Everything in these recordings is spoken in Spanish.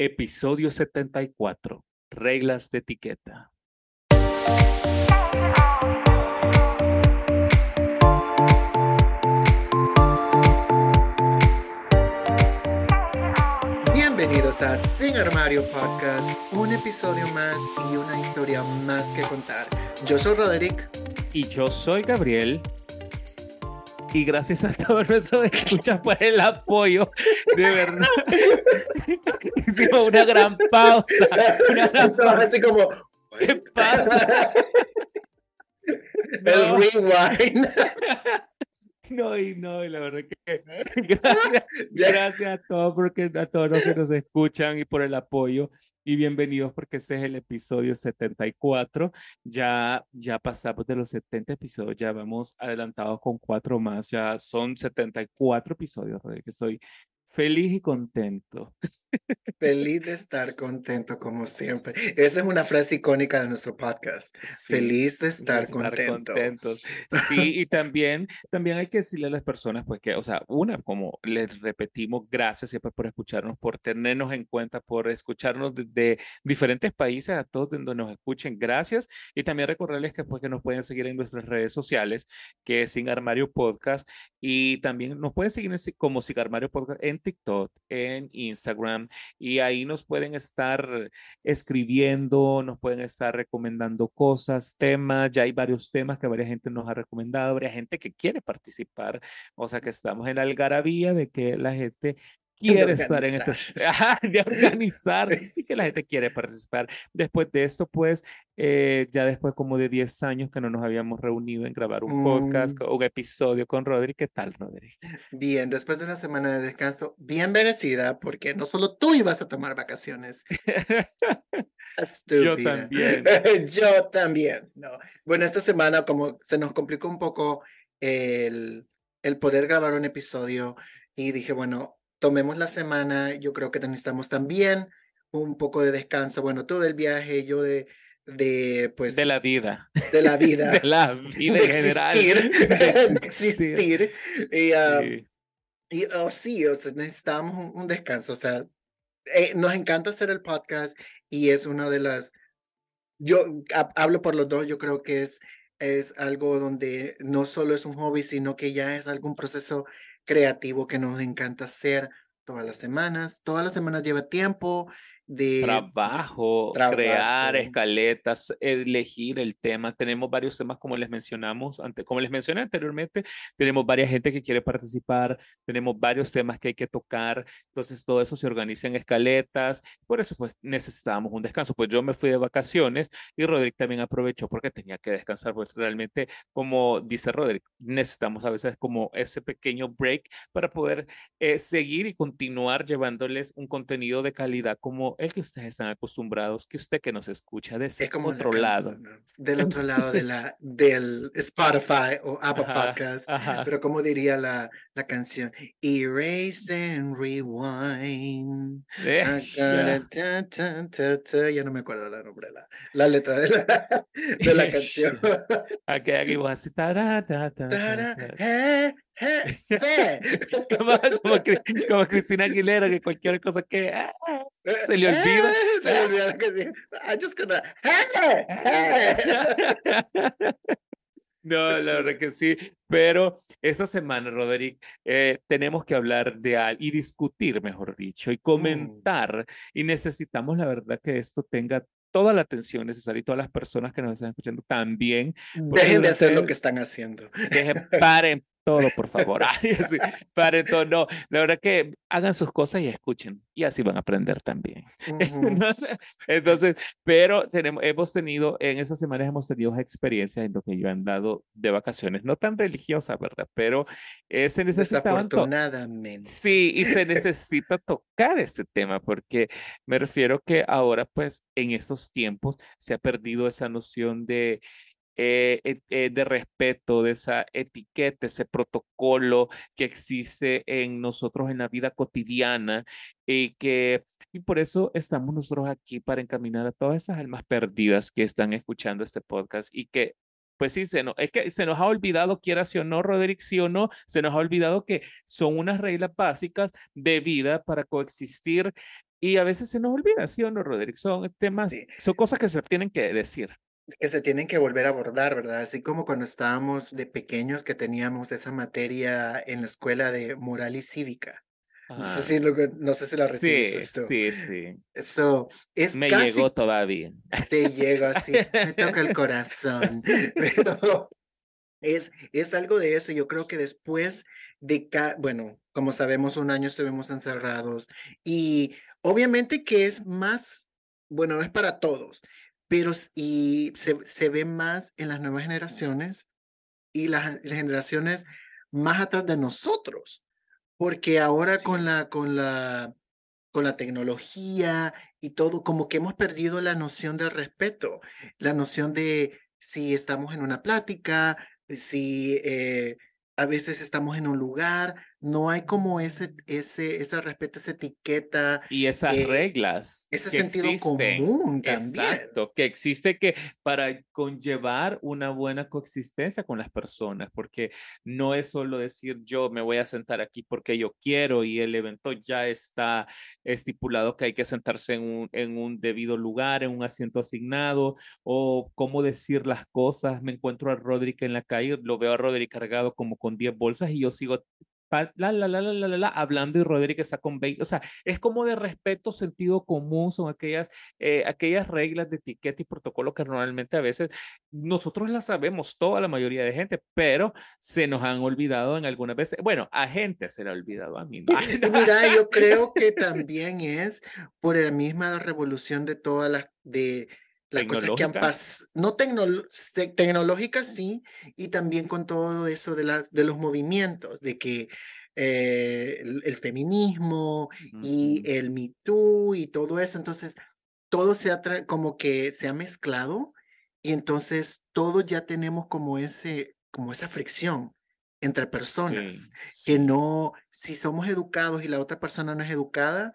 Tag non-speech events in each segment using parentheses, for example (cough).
Episodio 74. Reglas de etiqueta. Bienvenidos a Sin Armario Podcast, un episodio más y una historia más que contar. Yo soy Roderick. Y yo soy Gabriel y gracias a todos nuestros escuchas por el apoyo. De verdad. (laughs) Hicimos una gran pausa. Una gran pausa. Así como, ¿qué pasa? (laughs) El rewind. No, y no, y la verdad que (laughs) gracias, gracias a todos porque a todos los que nos escuchan y por el apoyo y bienvenidos porque este es el episodio 74. Ya, ya pasamos de los 70 episodios, ya vamos adelantados con cuatro más, ya son 74 episodios, que estoy feliz y contento. Feliz de estar contento como siempre. Esa es una frase icónica de nuestro podcast. Feliz de estar, contento. contentos. Sí, y también, también hay que decirle a las personas, pues que, o sea, una, como les repetimos, gracias siempre por escucharnos, por tenernos en cuenta, por escucharnos de, diferentes países, a todos donde nos escuchen, gracias. Y también recordarles que, pues, que nos pueden seguir en nuestras redes sociales, que es Sin Armario Podcast, y también nos pueden seguir como Sin Armario Podcast en TikTok, en Instagram y ahí nos pueden estar escribiendo, nos pueden estar recomendando cosas, temas, ya hay varios temas que varias gente nos ha recomendado, varias gente que quiere participar, o sea que estamos en la algarabía de que la gente quiere estar en este, de organizar y que la gente quiere participar. Después de esto, pues, eh, ya después como de 10 años que no nos habíamos reunido en grabar un podcast, mm. un episodio con Rodri, ¿qué tal, Rodri? Bien, después de una semana de descanso, bien merecida, porque no solo tú ibas a tomar vacaciones. (laughs) Yo también. (laughs) Yo también, no. Bueno, esta semana como se nos complicó un poco el, el poder grabar un episodio y dije, bueno, tomemos la semana, yo creo que necesitamos también un poco de descanso, bueno, todo el viaje, yo de, de pues... De la vida. De la vida. (laughs) de la (laughs) vida en general. (laughs) De existir. Y, y oh, sí, o sea, necesitamos un, descanso, o sea, eh, nos encanta hacer el podcast y es una de las, yo hablo por los dos, yo creo que es, es algo donde no solo es un hobby, sino que ya es algún proceso creativo que nos encanta hacer todas las semanas. Todas las semanas lleva tiempo, de trabajo, crear escaletas, elegir el tema. Tenemos varios temas como les mencionamos, ante, como les mencioné anteriormente, tenemos varias gente que quiere participar, tenemos varios temas que hay que tocar, entonces todo eso se organiza en escaletas, por eso pues necesitábamos un descanso. Pues yo me fui de vacaciones y Roderick también aprovechó porque tenía que descansar, pues realmente como dice Roderick, necesitamos a veces como ese pequeño break para poder eh, seguir y continuar llevándoles un contenido de calidad como el que ustedes están acostumbrados, que usted que nos escucha de ese como otro lado. Del otro lado de (laughs) la, del Spotify o Apple Podcast. Pero como diría la, la canción, Erase and Rewind. Ya no me acuerdo la nombre, la, la letra de la, (laughs) de la (laughs) canción. aquí, aquí vos así. (laughs) como, como, Cristina Aguilera, que cualquier cosa que ah, se le olvida. se le olvida que sí. Just gonna. No, la verdad que sí. Pero esta semana, Roderick, eh, tenemos que hablar de algo y discutir, mejor dicho, y mm. comentar. Y necesitamos, la verdad, que esto tenga toda la atención necesaria y todas las personas que nos están escuchando también. Dejen de hacer lo que están haciendo. Dejen, paren, todo, por favor. (laughs) para todo. No, la verdad que hagan sus cosas y escuchen y así van a aprender también. (laughs) Entonces, pero tenemos, hemos tenido, en esas semanas hemos tenido experiencias en lo que yo han dado de vacaciones, no tan religiosas, ¿verdad? Pero eh, se necesita... Desafortunadamente. Sí, y se (laughs) necesita tocar este tema porque me refiero que ahora, pues, en estos tiempos se ha perdido esa noción de eh, eh, de respeto, de esa etiqueta, ese protocolo que existe en nosotros en la vida cotidiana y que y por eso estamos nosotros aquí para encaminar a todas esas almas perdidas que están escuchando este podcast y que pues sí, se nos, es que se nos ha olvidado, quiera sí o no, Roderick, sí o no, se nos ha olvidado que son unas reglas básicas de vida para coexistir Y a veces se nos olvida, ¿sí o no, Roderick? Son temas, son cosas que se tienen que decir. Que se tienen que volver a abordar, ¿verdad? Así como cuando estábamos de pequeños que teníamos esa materia en la escuela de moral y cívica. No sé, si lo, no sé si la recibiste. Sí, sí, sí. Eso es Me llegó todavía. Te llega así, me toca el (laughs) corazón. (laughs) Pero es, es algo de eso. Yo creo que después de, bueno, como sabemos, un año estuvimos encerrados y obviamente que es más, bueno, no es para todos, pero y se, se ve más en las nuevas generaciones y las, generaciones más atrás de nosotros, porque ahora con la, con la, con la tecnología y todo, como que hemos perdido la noción del respeto, la noción de si estamos en una plática, si eh, a veces estamos en un lugar, no hay como ese, ese, ese respeto, esa etiqueta. Y esas eh, reglas. Ese sentido común también. Exacto, que existe que para conllevar una buena coexistencia con las personas, porque no es solo decir yo me voy a sentar aquí porque yo quiero y el evento ya está estipulado que hay que sentarse en un, en un debido lugar, en un asiento asignado, o cómo decir las cosas. Me encuentro a Roderick en la calle, lo veo a Roderick cargado como con 10 bolsas y yo sigo la, la, la, la, la, hablando y Roderick está con 20. O sea, es como de respeto, sentido común, son aquellas, eh, aquellas reglas de etiqueta y protocolo que normalmente a veces nosotros las sabemos, toda la mayoría de gente, pero se nos han olvidado en algunas veces. Bueno, a gente se le ha olvidado, a mí no. (laughs) Mira, yo creo que también es por la misma revolución de todas las, de las cosas que han pasado, no tecnológicas sí, y también con todo eso de, las, de los movimientos, de que eh, el, feminismo y el Me Too y todo eso, entonces todo se ha como que se ha mezclado y entonces todos ya tenemos como ese como esa fricción entre personas que no si somos educados y la otra persona no es educada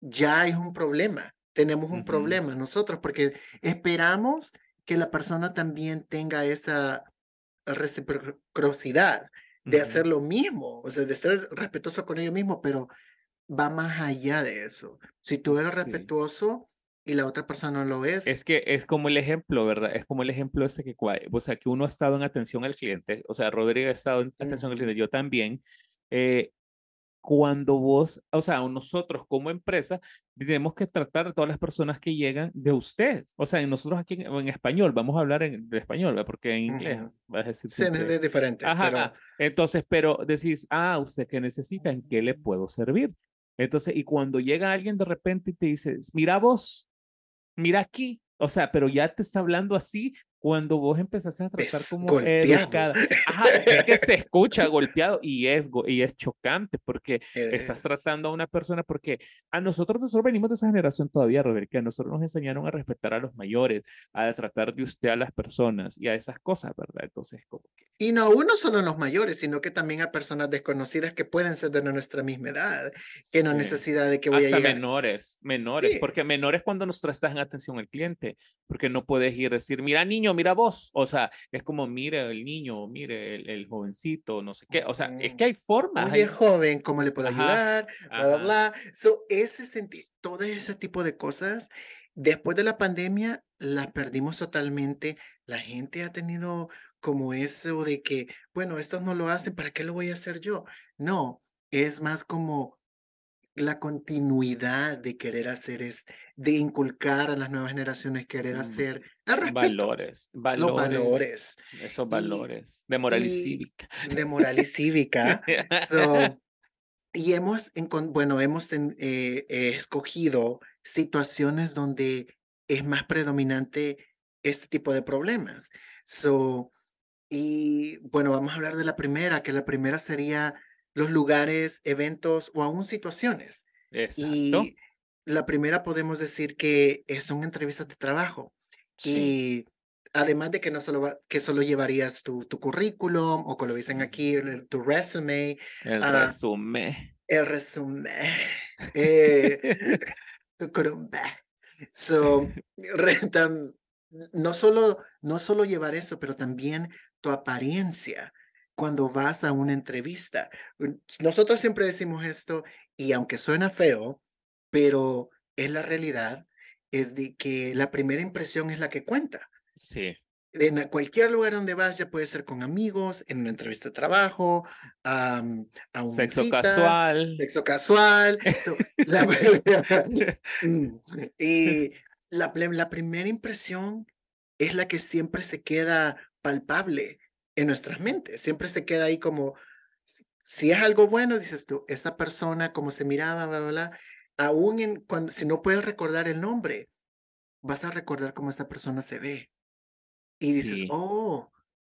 ya es un problema tenemos un problema nosotros porque esperamos que la persona también tenga esa reciprocidad de hacer lo mismo, o sea, de ser respetuoso con ellos mismos, pero va más allá de eso. Si tú eres respetuoso y la otra persona no lo es. Es que es como el ejemplo, ¿verdad? Es como el ejemplo ese que, o sea, que uno ha estado en atención al cliente, o sea, Rodrigo ha estado en atención al cliente, yo también. Eh, cuando vos, o sea, nosotros como empresa, tenemos que tratar a todas las personas que llegan de usted. O sea, nosotros aquí en, español, vamos a hablar en, español, porque en inglés vas a decir. Sí, es diferente. Ajá, Entonces, pero decís, ah, usted qué necesita, ¿en qué le puedo servir? Entonces, y cuando llega alguien de repente y te dice, mira vos, mira aquí, o sea, pero ya te está hablando así cuando vos empezaste a tratar como educada. Ajá, es que se (laughs) escucha golpeado y es, y es chocante porque estás tratando a una persona, porque a nosotros, nosotros venimos de esa generación todavía, Robert, que a nosotros nos enseñaron a respetar a los mayores, a tratar de usted a las personas y a esas cosas, ¿verdad? Entonces, como que... Y no uno solo los mayores, sino que también a personas desconocidas que pueden ser de nuestra misma edad, que no necesidad de que voy Hasta a llegar. menores, menores, porque menores cuando nosotros estás en atención al cliente, porque no puedes ir a decir, mira niño, mira vos. O sea, es como mire el niño, mire el, jovencito, no sé qué. O sea, es que hay formas. Oye, joven, ¿cómo le puedo ayudar? Bla, bla, bla. So, ese sentido, todo ese tipo de cosas, después de la pandemia, las perdimos totalmente. La gente ha tenido como eso de que, bueno, estos no lo hacen, ¿para qué lo voy a hacer yo? No, es más como la continuidad de querer hacer es de inculcar a las nuevas generaciones querer mm, hacer el valores, valores, los valores, esos valores de moral y, cívica, de moral y cívica. (laughs) y hemos, bueno, hemos eh, eh, escogido situaciones donde es más predominante este tipo de problemas. So, y bueno, vamos a hablar de la primera, que la primera sería los lugares, eventos o aún situaciones. Y la primera podemos decir que son entrevistas de trabajo. Y además de que no solo, que solo llevarías tu, tu currículum o como lo dicen aquí, tu resume. El uh, resumen. El resumen. (laughs) Eh, so, (laughs) no solo, no solo llevar eso, pero también tu apariencia cuando vas a una entrevista. Nosotros siempre decimos esto y aunque suena feo, pero es la realidad, es de que la primera impresión es la que cuenta. Sí. En cualquier lugar donde vas, ya puede ser con amigos, en una entrevista de trabajo, a un sexo casual. Sexo casual. la, (laughs) (laughs) mm, y la, la primera impresión es la que siempre se queda palpable en nuestras mentes. Siempre se queda ahí como, si es algo bueno, dices tú, esa persona, como se miraba, bla, bla, bla, aún en, cuando, si no puedes recordar el nombre, vas a recordar cómo esa persona se ve. Y dices, oh,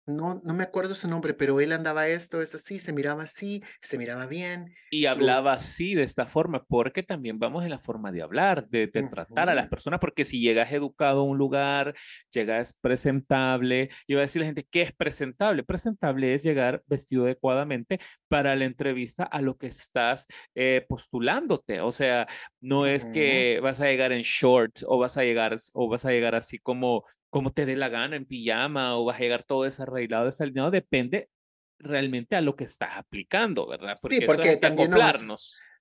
no, no me acuerdo su nombre, pero él andaba esto, es así, se miraba así, se miraba bien. Y hablaba así, de esta forma, porque también vamos en la forma de hablar, de, tratar a las personas, porque si llegas educado a un lugar, llegas presentable, y va a decir la gente, ¿qué es presentable? Presentable es llegar vestido adecuadamente para la entrevista a lo que estás eh, postulándote. O sea, no es que vas a llegar en shorts o vas a llegar, o vas a llegar así como como te dé la gana, en pijama o vas a llegar todo desarreglado, desalineado, depende realmente a lo que estás aplicando, ¿verdad? sí, porque también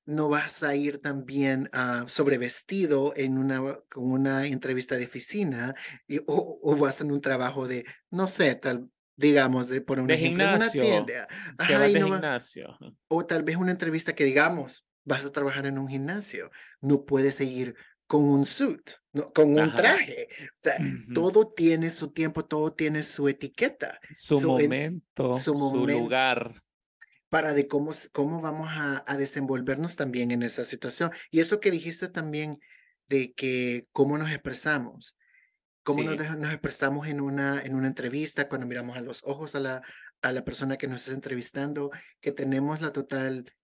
no vas, a ir también uh, sobrevestido en una, con una entrevista de oficina y, o, vas en un trabajo de, no sé, tal, digamos, de por un de gimnasio, una tienda. de gimnasio. O tal vez una entrevista que digamos, vas a trabajar en un gimnasio, no puedes seguir con un suit, ¿no? con un traje. O sea, todo tiene su tiempo, todo tiene su etiqueta. Su, momento, su, lugar. Para de cómo, cómo vamos a, a, desenvolvernos también en esa situación. Y eso que dijiste también de que cómo nos expresamos, cómo nos, nos, expresamos en una, en una entrevista, cuando miramos a los ojos a la, a la persona que nos está entrevistando, que tenemos la total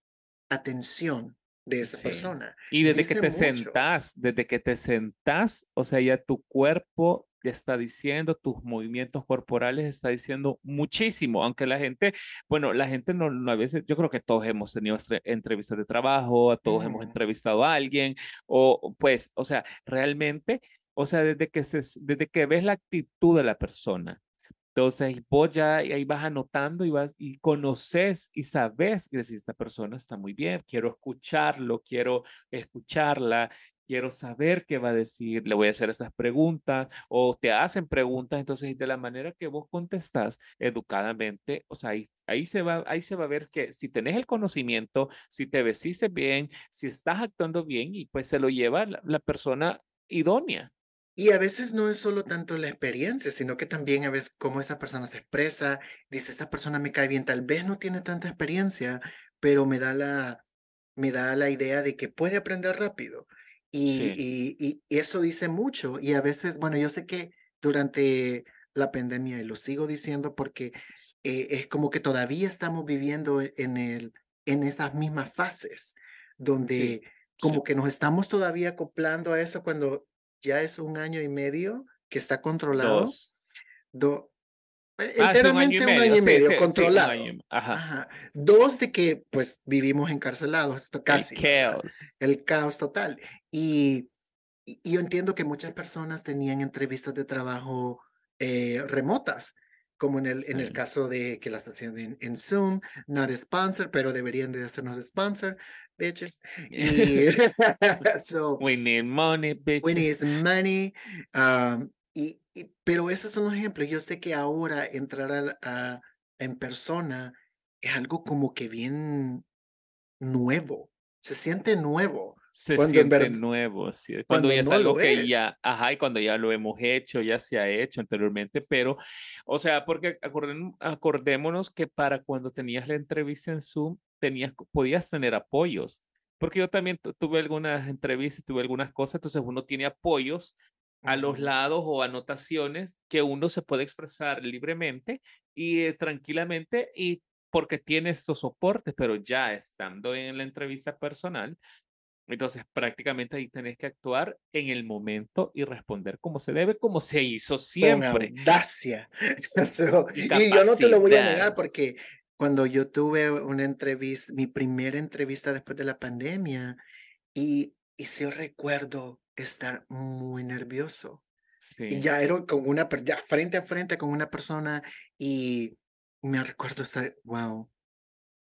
atención de esa persona. Y desde que te sentás, desde que te sentás, o sea, ya tu cuerpo está diciendo, tus movimientos corporales está diciendo muchísimo, aunque la gente, bueno, la gente no, a veces, yo creo que todos hemos tenido entrevistas de trabajo, a todos hemos entrevistado a alguien, o pues, o sea, realmente, o sea, desde que, se, desde que ves la actitud de la persona, entonces, vos ya ahí vas anotando y vas y conoces y sabes que si esta persona está muy bien, quiero escucharlo, quiero escucharla, quiero saber qué va a decir, le voy a hacer estas preguntas o te hacen preguntas, entonces de la manera que vos contestas educadamente, o sea, ahí, ahí, se va, ahí se va a ver que si tenés el conocimiento, si te vestiste bien, si estás actuando bien y pues se lo lleva la persona idónea. Y a veces no es solo tanto la experiencia, sino que también a veces cómo esa persona se expresa, dice, esa persona me cae bien, tal vez no tiene tanta experiencia, pero me da la, me da la idea de que puede aprender rápido. Y, y, eso dice mucho. Y a veces, bueno, yo sé que durante la pandemia, y lo sigo diciendo porque eh, es como que todavía estamos viviendo en, el, en esas mismas fases, donde como que nos estamos todavía acoplando a eso cuando ya es un año y medio que está controlado. Dos. Do, eh, ah, enteramente un año y medio, controlado. Dos de que pues vivimos encarcelados, esto casi. El caos. El caos total. Y, y, yo entiendo que muchas personas tenían entrevistas de trabajo eh, remotas, como en el, en el caso de que las hacían en, en Zoom, not sponsor, pero deberían de hacernos sponsor bitches. Y, (laughs) (laughs) so, we need money, bitches. We need money. Um, y, y, pero esos son los ejemplos. Yo sé que ahora entrar a, a, en persona es algo como que bien nuevo. Se siente nuevo. Se siente nuevo, sí. Cuando, ya es algo que ya, ajá, y cuando ya lo hemos hecho, ya se ha hecho anteriormente, pero, o sea, porque acordémonos que para cuando tenías la entrevista en Zoom, tenías, podías tener apoyos, porque yo también tuve algunas entrevistas, tuve algunas cosas, entonces uno tiene apoyos a los lados o anotaciones que uno se puede expresar libremente y eh, tranquilamente y porque tiene estos soportes, pero ya estando en la entrevista personal, entonces prácticamente ahí tenés que actuar en el momento y responder como se debe, como se hizo siempre. Con audacia. (laughs) y yo no te lo voy a negar porque cuando yo tuve una entrevista, mi primera entrevista después de la pandemia, y, y sí recuerdo estar muy nervioso. Y ya era con una, ya frente a frente con una persona y me recuerdo estar, wow,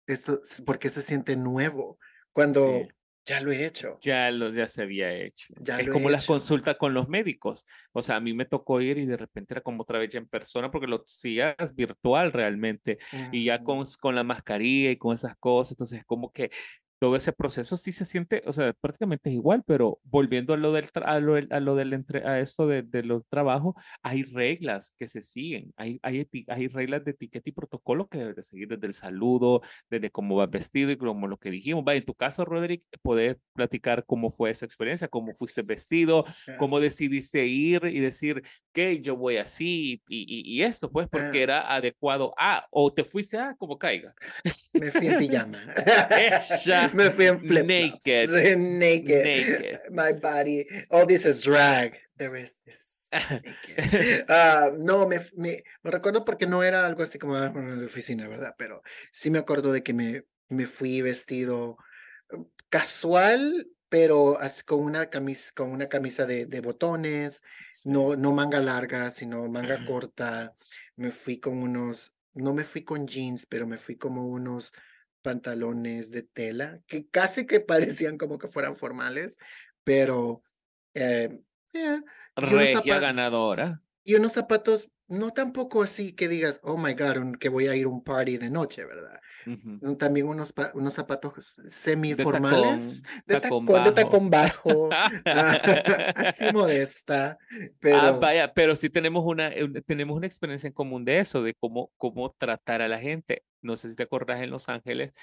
eso, porque se siente nuevo. Cuando, Ya lo he hecho. Ya, lo, ya se había hecho. Ya es como las consultas con los médicos. O sea, a mí me tocó ir y de repente era como otra vez ya en persona porque lo hacías virtual realmente. Y ya con, con la mascarilla y con esas cosas. Entonces, como que todo ese proceso sí se siente, o sea, prácticamente es igual, pero volviendo a lo del, a lo, a lo del entre, a esto de, de, los trabajos, hay reglas que se siguen, hay, hay, hay reglas de etiqueta y protocolo que debes de seguir desde el saludo, desde cómo vas vestido y como lo que dijimos. Va, en tu caso, Roderick, poder platicar cómo fue esa experiencia, cómo fuiste vestido, cómo decidiste ir y decir, que yo voy así y, y, esto, pues, porque era adecuado a, o te fuiste a como caiga. Me fui en pijama. (laughs) Me fui en flip naked. (laughs) naked. Naked. My body. All this is drag. The rest is naked. Uh, (laughs) no, me, me, me, recuerdo porque no era algo así como de oficina, ¿verdad? Pero sí me acuerdo de que me, me fui vestido uh, casual, pero así, con una camisa, con una camisa de, de botones, no, no manga larga, sino manga corta. Me fui con unos, no me fui con jeans, pero me fui como unos pantalones de tela que casi que (laughs) parecían como que fueran formales, pero eh, yeah, ganadora. Y unos zapatos no tampoco así que digas, oh my God, que voy a ir a un party de noche, ¿verdad? También unos, unos zapatos semiformales, de tacón, de tacón bajo, (laughs) (laughs) así modesta. Ah, pero... Ah, vaya, pero sí tenemos una, tenemos una experiencia en común de eso, de cómo, cómo tratar a la gente. No sé si te acordás en Los Ángeles,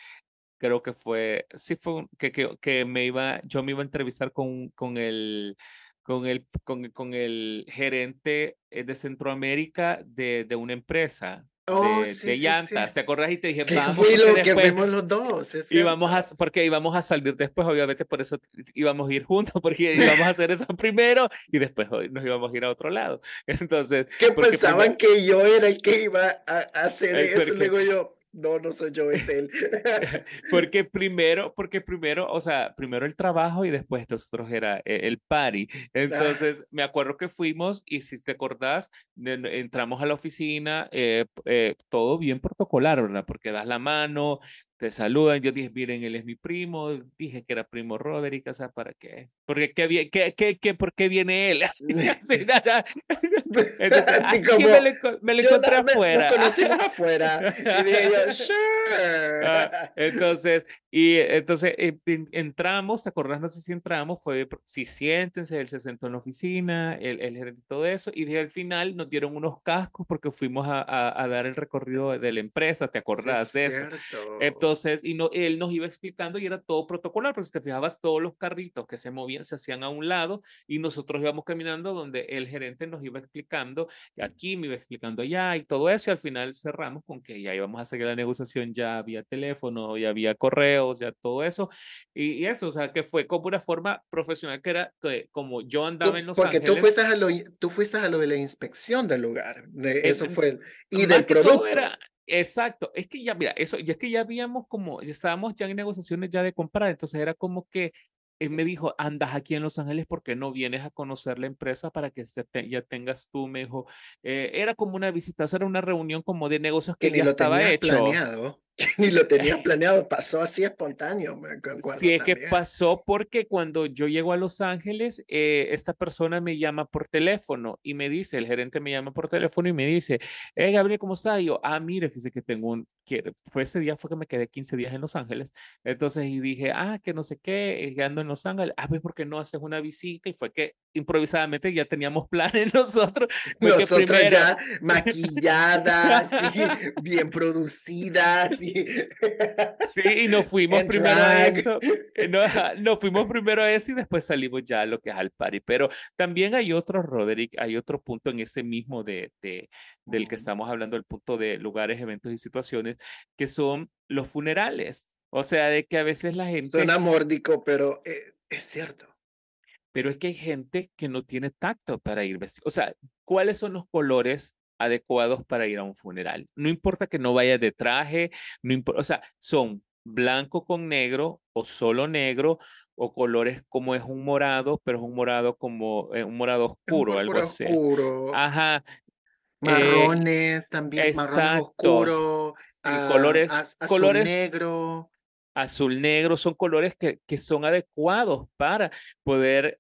creo que fue, sí fue que, que, que me iba, yo me iba a entrevistar con, con el con el, con, con el gerente eh, de Centroamérica de, de una empresa. Oh, de, llantas, ¿te acordás? Y te dije, vamos, fui lo que fuimos los dos. íbamos a, porque íbamos a salir después, obviamente, por eso íbamos a ir juntos, (laughs) porque íbamos a hacer eso (laughs) primero y después nos íbamos a ir a otro lado. (laughs) Entonces. ¿Qué pensaban que yo era el que iba a, hacer eso? Le digo yo, no, no soy yo, es él. (laughs) porque primero, porque primero, o sea, primero el trabajo y después nosotros era eh, el party. Ah. Entonces, me acuerdo que fuimos y si te acordás, entramos a la oficina, eh, eh, todo bien protocolar, ¿verdad? Porque das la mano, te saludan. Yo dije, miren, él es mi primo. Dije que era primo Roderick, o sea, ¿para qué? Porque, ¿qué, qué, qué, qué, ¿por qué viene él? (laughs) (laughs) (laughs) Entonces, Así como, me, lo, me lo encontré afuera. Me, afuera. Y dije yo, sure. Ah, entonces, y entonces eh, entramos, ¿te acordás? No sé si entramos, fue, si siéntense, él se sentó en la oficina, el, el gerente y todo eso, y al final nos dieron unos cascos porque fuimos a, a, dar el recorrido de la empresa, ¿te acordás de eso? Entonces, y no, él nos iba explicando y era todo protocolar, porque si te fijabas, todos los carritos que se movían se hacían a un lado y nosotros íbamos caminando donde el gerente nos iba explicando, aquí me iba explicando allá y todo eso, y al final cerramos con que ya íbamos a seguir la negociación, ya había teléfono, ya había correo, o sea, todo eso. Y, eso, o sea, que fue como una forma profesional que era que, como yo andaba en Los Porque Ángeles. Porque tú fuiste, a lo, tú fuiste a lo de la inspección del lugar. eso fue. y del producto. Era, exacto. Es que ya, mira, eso, ya es que ya habíamos como, ya estábamos ya en negociaciones ya de comprar. Entonces era como que él me dijo, andas aquí en Los Ángeles porque no vienes a conocer la empresa para que se ya tengas tú, me dijo, eh, era como una visita, era una reunión como de negocios que, ya estaba hecho. Planeado. (laughs) Ni lo tenía (laughs) planeado, pasó así espontáneo. Me sí, es que pasó porque cuando yo llego a Los Ángeles, eh, esta persona me llama por teléfono y me dice, el gerente me llama por teléfono y me dice, eh, Gabriel, ¿cómo está? Y yo, ah, mire, fíjese que tengo un, que fue ese día, fue que me quedé 15 días en Los Ángeles. Entonces, y dije, ah, que no sé qué, eh, ando en Los Ángeles, ah, pues, ¿por qué no haces una visita? Y fue que improvisadamente ya teníamos planes nosotros. Nosotros ya maquilladas, bien producidas. Sí, y nos fuimos primero a eso. Eh, nos fuimos primero a eso y después salimos ya a lo que es al party. Pero también hay otro, Roderick, hay otro punto en este mismo de, de, del que estamos hablando, el punto de lugares, eventos y situaciones, que son los funerales. O sea, de que a veces la gente... Suena mórdico, pero eh, es cierto. Pero es que hay gente que no tiene tacto para ir vestido. O sea, ¿cuáles son los colores adecuados para ir a un funeral. No importa que no vaya de traje, no importa, o sea, son blanco con negro o solo negro o colores como es un morado, pero es un morado como eh, un morado oscuro, algo así. Oscuro. Ajá. Eh, marrones también, marrones oscuro, colores, colores negro. azul negro, son colores que, que son adecuados para poder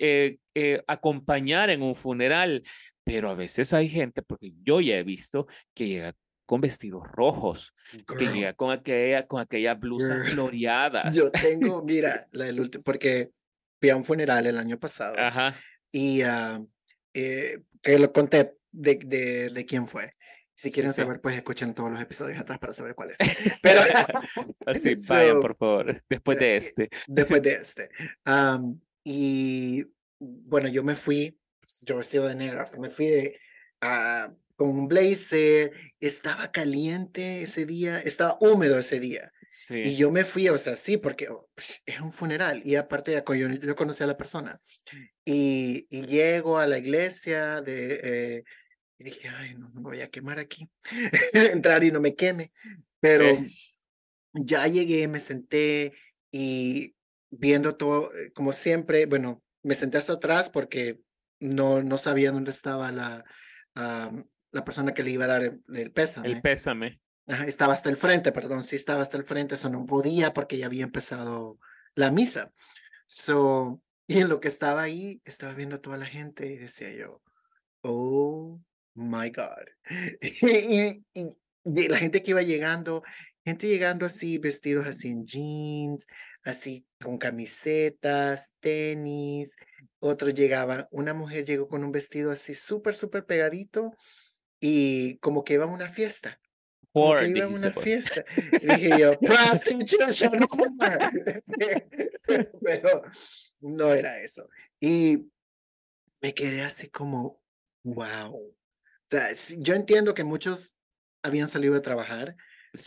eh, eh, acompañar en un funeral. Pero a veces hay gente, porque yo ya he visto que llega con vestidos rojos, que llega con aquella, con aquella blusa (laughs) floreada. Yo tengo, mira, la del último, porque fui a un funeral el año pasado Ajá. y uh, eh, que lo conté de, de, de quién fue. Si quieren saber, pues escuchen todos los episodios atrás para saber cuál es. (laughs) Pero así, (laughs) vayan por favor, después de este. Después de este. y bueno, yo me fui, yo vestido de negro, o me fui de, uh, con un blazer, estaba caliente ese día, estaba húmedo ese día. Sí. Y yo me fui, o sea, sí, porque oh, pues, es un funeral y aparte yo, yo conocí a la persona. Y, y llego a la iglesia de, eh, y dije, ay, no, no me voy a quemar aquí. (laughs) Entrar y no me queme. Pero ya llegué, me senté y viendo todo, eh, como siempre, bueno, me senté hasta atrás porque no, no sabía dónde estaba la, la persona que le iba a dar el, pésame. El pésame. estaba hasta el frente, perdón, sí estaba hasta el frente, eso no podía porque ya había empezado la misa. So, (laughs) y en lo que estaba ahí, estaba viendo a toda la gente y decía yo, oh my God. (laughs) y, y, la gente que iba llegando, gente llegando así, vestidos así en jeans, así con camisetas, tenis. Otro llegaba, una mujer llegó con un vestido así súper, súper pegadito y como que iba a una fiesta. Como que iba a una fiesta. dije yo, (laughs) (laughs) Pero no era eso. Y me quedé así como, wow sea, yo entiendo que muchos habían salido de trabajar,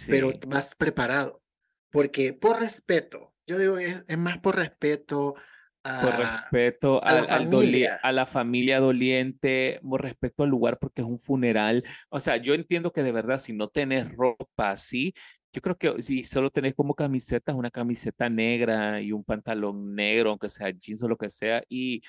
pero más preparado, porque por respeto, yo digo, es, más por respeto a, por respeto a, la familia. a, la familia doliente, por respeto al lugar porque es un funeral. O sea, yo entiendo que de verdad si no tenés ropa así, yo creo que si solo tenés como camisetas, una camiseta negra y un pantalón negro, aunque sea jeans o lo que sea, y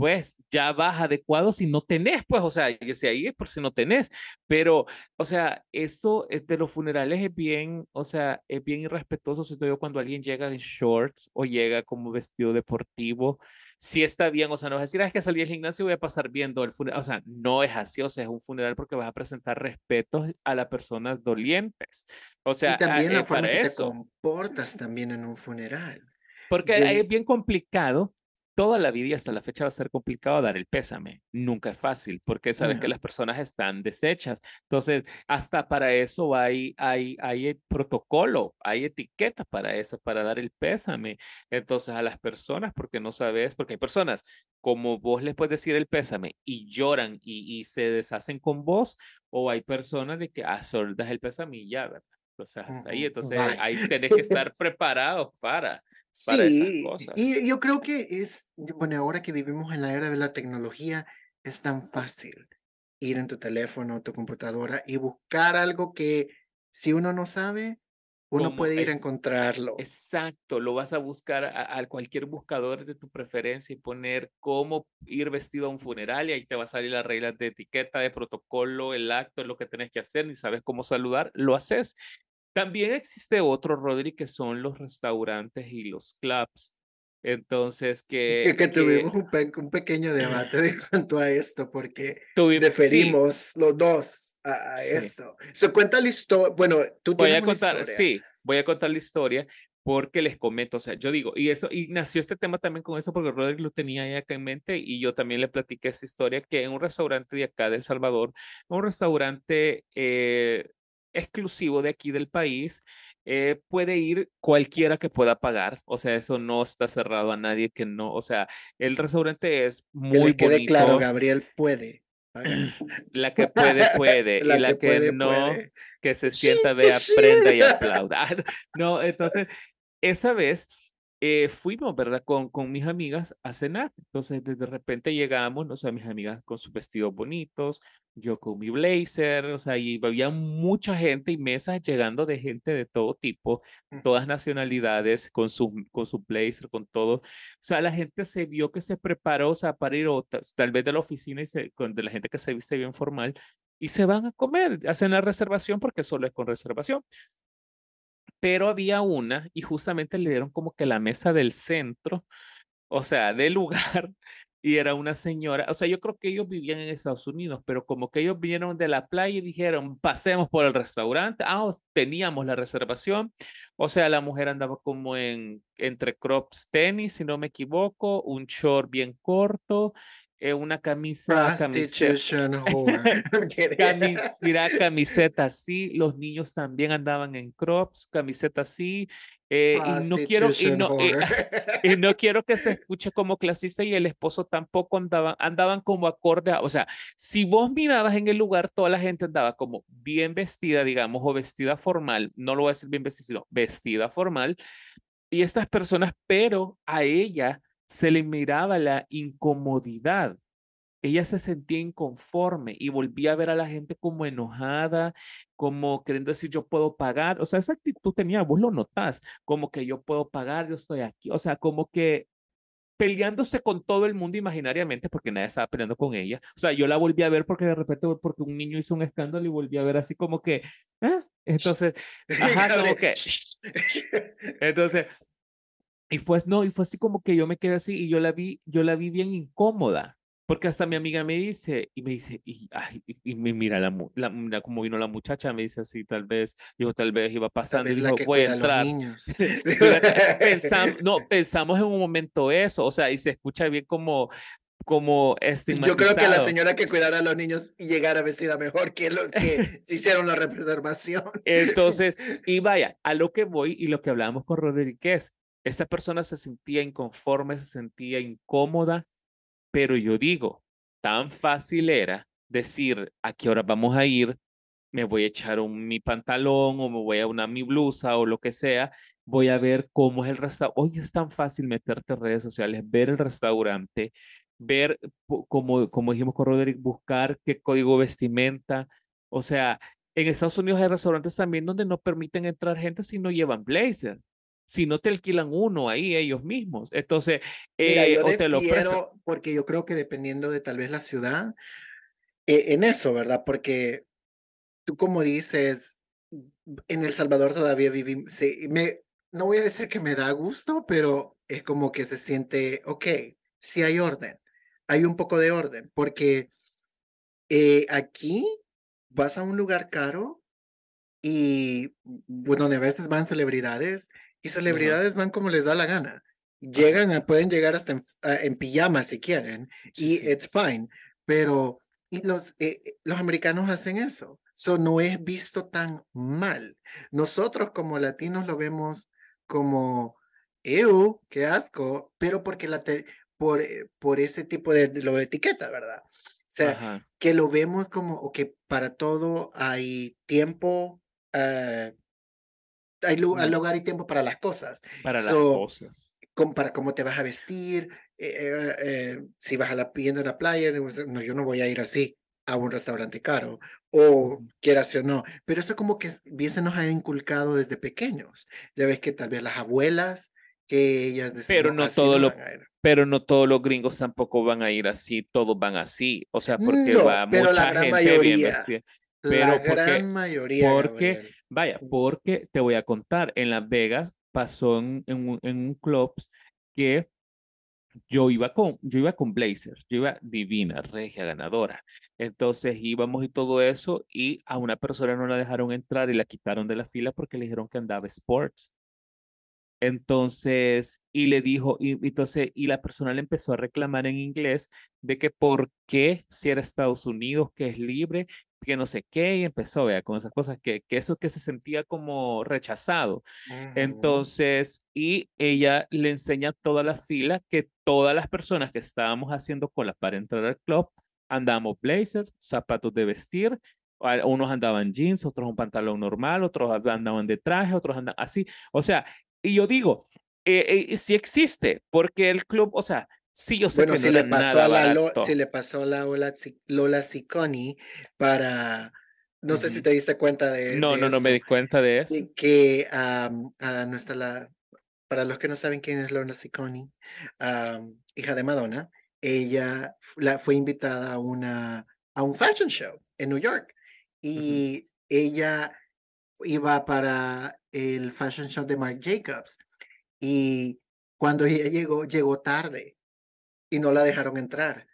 pues ya vas adecuado si no tenés, pues, o sea, que sea ahí es por si no tenés, pero, o sea, esto eh, de los funerales es bien, o sea, es bien irrespetuoso, siento yo, cuando alguien llega en shorts o llega como vestido deportivo, si está bien, o sea, no vas a decir, ah, es que salí del gimnasio y voy a pasar viendo el funeral, o sea, no es así, o sea, es un funeral porque vas a presentar respetos a las personas dolientes, o sea, y también la forma que te comportas también en un funeral. Porque es bien complicado toda la vida y hasta la fecha va a ser complicado dar el pésame. Nunca es fácil porque sabes que las personas están deshechas. Entonces, hasta para eso hay, hay, hay protocolo, hay etiqueta para eso, para dar el pésame. Entonces, a las personas, porque no sabes, porque hay personas como vos les puedes decir el pésame y lloran y, y se deshacen con vos, o hay personas de que, ah, solo das el pésame y ya, ¿verdad? O sea, hasta ahí. Entonces, ahí tenés que estar preparados para Sí, y yo creo que es, bueno, ahora que vivimos en la era de la tecnología, es tan fácil ir en tu teléfono, tu computadora y buscar algo que si uno no sabe, uno puede ir a encontrarlo. Exacto, lo vas a buscar a, cualquier buscador de tu preferencia y poner cómo ir vestido a un funeral y ahí te va a salir las reglas de etiqueta, de protocolo, el acto, lo que tenés que hacer, ni sabes cómo saludar, lo haces también existe otro, Rodri, que son los restaurantes y los clubs. Entonces, (laughs) que... Que, tuvimos Un, pequeño debate de (laughs) cuanto a esto, porque deferimos los dos a, esto. Se cuenta la historia, bueno, tú voy a contar, Sí, voy a contar la historia porque les comento, o sea, yo digo, y eso, y nació este tema también con eso porque Rodri lo tenía ahí acá en mente y yo también le platiqué esa historia que en un restaurante de acá de El Salvador, un restaurante eh, exclusivo de aquí del país, eh, puede ir cualquiera que pueda pagar, o sea, eso no está cerrado a nadie que no, o sea, el restaurante es muy que quede claro, Gabriel puede. (clears throat) La que puede, puede. y la que, no, que se sienta, vea, aprenda y (laughs) aplauda. (laughs) No, entonces, esa vez eh, fuimos, ¿verdad? Con, con mis amigas a cenar. Entonces, de repente llegamos, no sé, mis amigas con sus vestidos bonitos, yo con mi blazer, o sea, y había mucha gente y mesas llegando de gente de todo tipo, todas nacionalidades, con su, con su blazer, con todo. O sea, la gente se vio que se preparó, o sea, para ir tal vez de la oficina y se, con, de la gente que se viste bien formal y se van a comer, hacen la reservación porque solo es con reservación. pero había una y justamente le dieron como que la mesa del centro, o sea, del (laughs) lugar, y era una señora, o sea, yo creo que ellos vivían en Estados Unidos, pero como que ellos vinieron de la playa y dijeron, pasemos por el restaurante, ah, teníamos la reservación, o sea, la mujer andaba como en entre crops tenis, si no me equivoco, un short bien corto eh, una camisa, camiseta, (laughs) (laughs) mira, camiseta así, los niños también andaban en crops, camiseta así, eh, y no quiero y no, (laughs) y no quiero que se escuche como clasista y el esposo tampoco andaban andaban como acorde o sea si vos mirabas en el lugar toda la gente andaba como bien vestida digamos o vestida formal no lo voy a decir bien vestida sino vestida formal y estas personas pero a ella se le miraba la incomodidad. Ella se sentía inconforme y volvía a ver a la gente como enojada, como queriendo decir yo puedo pagar. O sea, esa actitud tenía, vos lo notás, como que yo puedo pagar, yo estoy aquí. O sea, como que peleándose con todo el mundo imaginariamente porque nadie estaba peleando con ella. O sea, yo la volví a ver porque de repente, porque un niño hizo un escándalo y volví a ver así como que, ¿eh? entonces, ajá, como que, (laughs) entonces, y fue, no, y fue así como que yo me quedé así y yo la vi, yo la vi bien incómoda, porque hasta mi amiga me dice, y me dice, y, ay, y, mira, la, la, como vino la muchacha, me dice así, tal vez, digo, tal vez iba pasando y dijo, voy a entrar. (laughs) pensamos, no, pensamos en un momento eso, o sea, y se escucha bien como, como Yo creo que la señora que cuidara a los niños y llegara vestida mejor que los que (laughs) se hicieron la represervación. Entonces, (laughs) y vaya, a lo que voy y lo que hablábamos con Rodríguez, esa persona se sentía inconforme, se sentía incómoda, pero yo digo, tan fácil era decir a qué hora vamos a ir, me voy a echar un, mi pantalón o me voy a una mi blusa o lo que sea, voy a ver cómo es el restaurante. Hoy es tan fácil meterte en redes sociales, ver el restaurante, ver, como, como dijimos con Roderick, buscar qué código vestimenta. O sea, en Estados Unidos hay restaurantes también donde no permiten entrar gente si no llevan blazer si no te alquilan uno ahí ellos mismos. Entonces, eh, o te lo porque yo creo que dependiendo de tal vez la ciudad, eh, en eso, ¿verdad? Porque tú como dices, en El Salvador todavía vivimos, me, no voy a decir que me da gusto, pero es como que se siente, ok, si hay orden, hay un poco de orden, porque eh, aquí vas a un lugar caro y bueno, donde a veces van celebridades y celebridades van como les da la gana. Llegan, pueden llegar hasta en, en pijama si quieren y it's fine, pero y los, eh, eh, los americanos hacen eso. Eso no es visto tan mal. Nosotros como latinos lo vemos como, ew, qué asco, pero porque la por, eh, por ese tipo de, lo de etiqueta, ¿verdad? O sea, que lo vemos como, o que para todo hay tiempo, uh, hay lugar y tiempo para las cosas. Para las cosas. para cómo te vas a vestir, eh, eh, eh, si vas a la tienda de la playa, no, yo no voy a ir así a un restaurante caro, o quieras o no, pero eso como que bien se nos ha inculcado desde pequeños. Ya ves que tal vez las abuelas, que ellas pero no todo lo pero no todos los gringos tampoco van a ir así todos van así. O sea porque va mucha la gran gente mayoría, bien vestida pero la gran mayoría porque Vaya, porque te voy a contar, en Las Vegas pasó en, un, club que yo iba con, yo iba con Blazer, yo iba divina, regia, ganadora. Entonces íbamos y todo eso y a una persona no la dejaron entrar y la quitaron de la fila porque le dijeron que andaba sports. Entonces, y le dijo, y, entonces, y la persona le empezó a reclamar en inglés de que por qué si era Estados Unidos, que es libre, que no sé qué, y empezó, vea, con esas cosas, que, que eso que se sentía como rechazado. Entonces, y ella le enseña a toda la fila que todas las personas que estábamos haciendo cola para entrar al club, andamos blazers, zapatos de vestir, unos andaban jeans, otros un pantalón normal, otros andaban de traje, otros andaban así. O sea, y yo digo, eh, eh, sí existe, porque el club, o sea, Sí, yo sé bueno, que si, le pasó a la si le pasó a la Lola, Lola Ciccone para, no sé si te diste cuenta de No, no, no me di cuenta de eso. Que a nuestra, la, para los que no saben quién es Lola Ciccone, hija de Madonna, ella la, fue invitada a, una, a un fashion show en New York y ella iba para el fashion show de Marc Jacobs. Y cuando ella llegó, llegó tarde y no la dejaron entrar.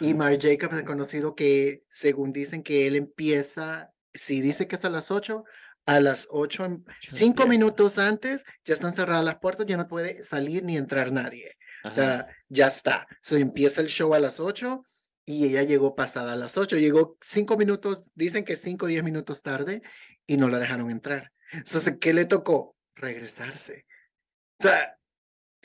Y Marc Jacobs ha conocido que, según dicen que él empieza, si dice que es a las 8, a las 8, cinco minutos antes, ya están cerradas las puertas, ya no puede salir ni entrar nadie. O sea, ya está. So, empieza el show a las 8 y ella llegó pasada a las 8. Llegó cinco minutos, dicen que cinco o diez minutos tarde y no la dejaron entrar. Entonces, ¿qué le tocó? Regresarse. O sea,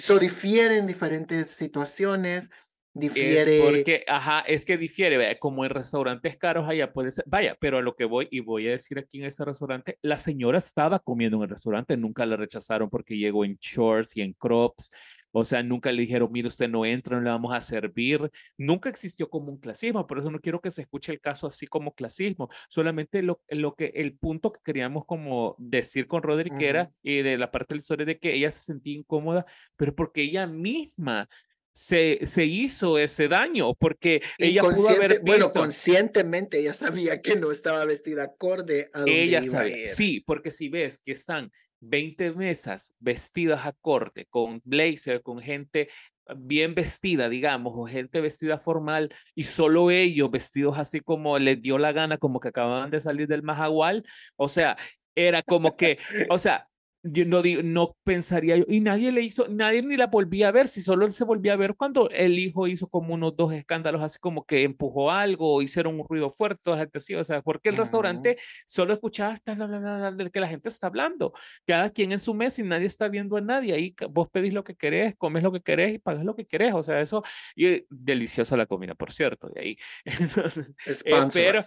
eso difiere en diferentes situaciones. Difiere. Es porque, ajá, es que difiere, como en restaurantes caros allá puede ser, vaya, pero a lo que voy, y voy a decir aquí en este restaurante, la señora estaba comiendo en el restaurante, nunca la rechazaron porque llegó en shorts y en crops, o sea, nunca le dijeron, mire, usted no entra, no le vamos a servir. Nunca existió como un clasismo, por eso no quiero que se escuche el caso así como clasismo. Solamente lo, lo que, el punto que queríamos como decir con Roderick era, y de la parte de la historia de que ella se sentía incómoda, pero porque ella misma se, se hizo ese daño porque ella pudo haber visto, bueno conscientemente ella sabía que no estaba vestida acorde a donde ella iba sí porque si ves que están 20 mesas vestidas acorde con blazer con gente bien vestida digamos o gente vestida formal y solo ellos vestidos así como les dio la gana como que acababan de salir del majagual. O sea era como que o sea yo no, no pensaría yo, y nadie le hizo, nadie ni la volvía a ver, si solo se volvía a ver cuando el hijo hizo como unos dos escándalos, así como que empujó algo, o hicieron un ruido fuerte, así, o sea, porque el restaurante solo escuchaba hasta la, del que la gente está hablando, cada quien en su mesa y nadie está viendo a nadie, ahí vos pedís lo que querés, comes lo que querés y pagas lo que querés, o sea, eso, y deliciosa la comida, por cierto, de ahí. (laughs) Eh, pero,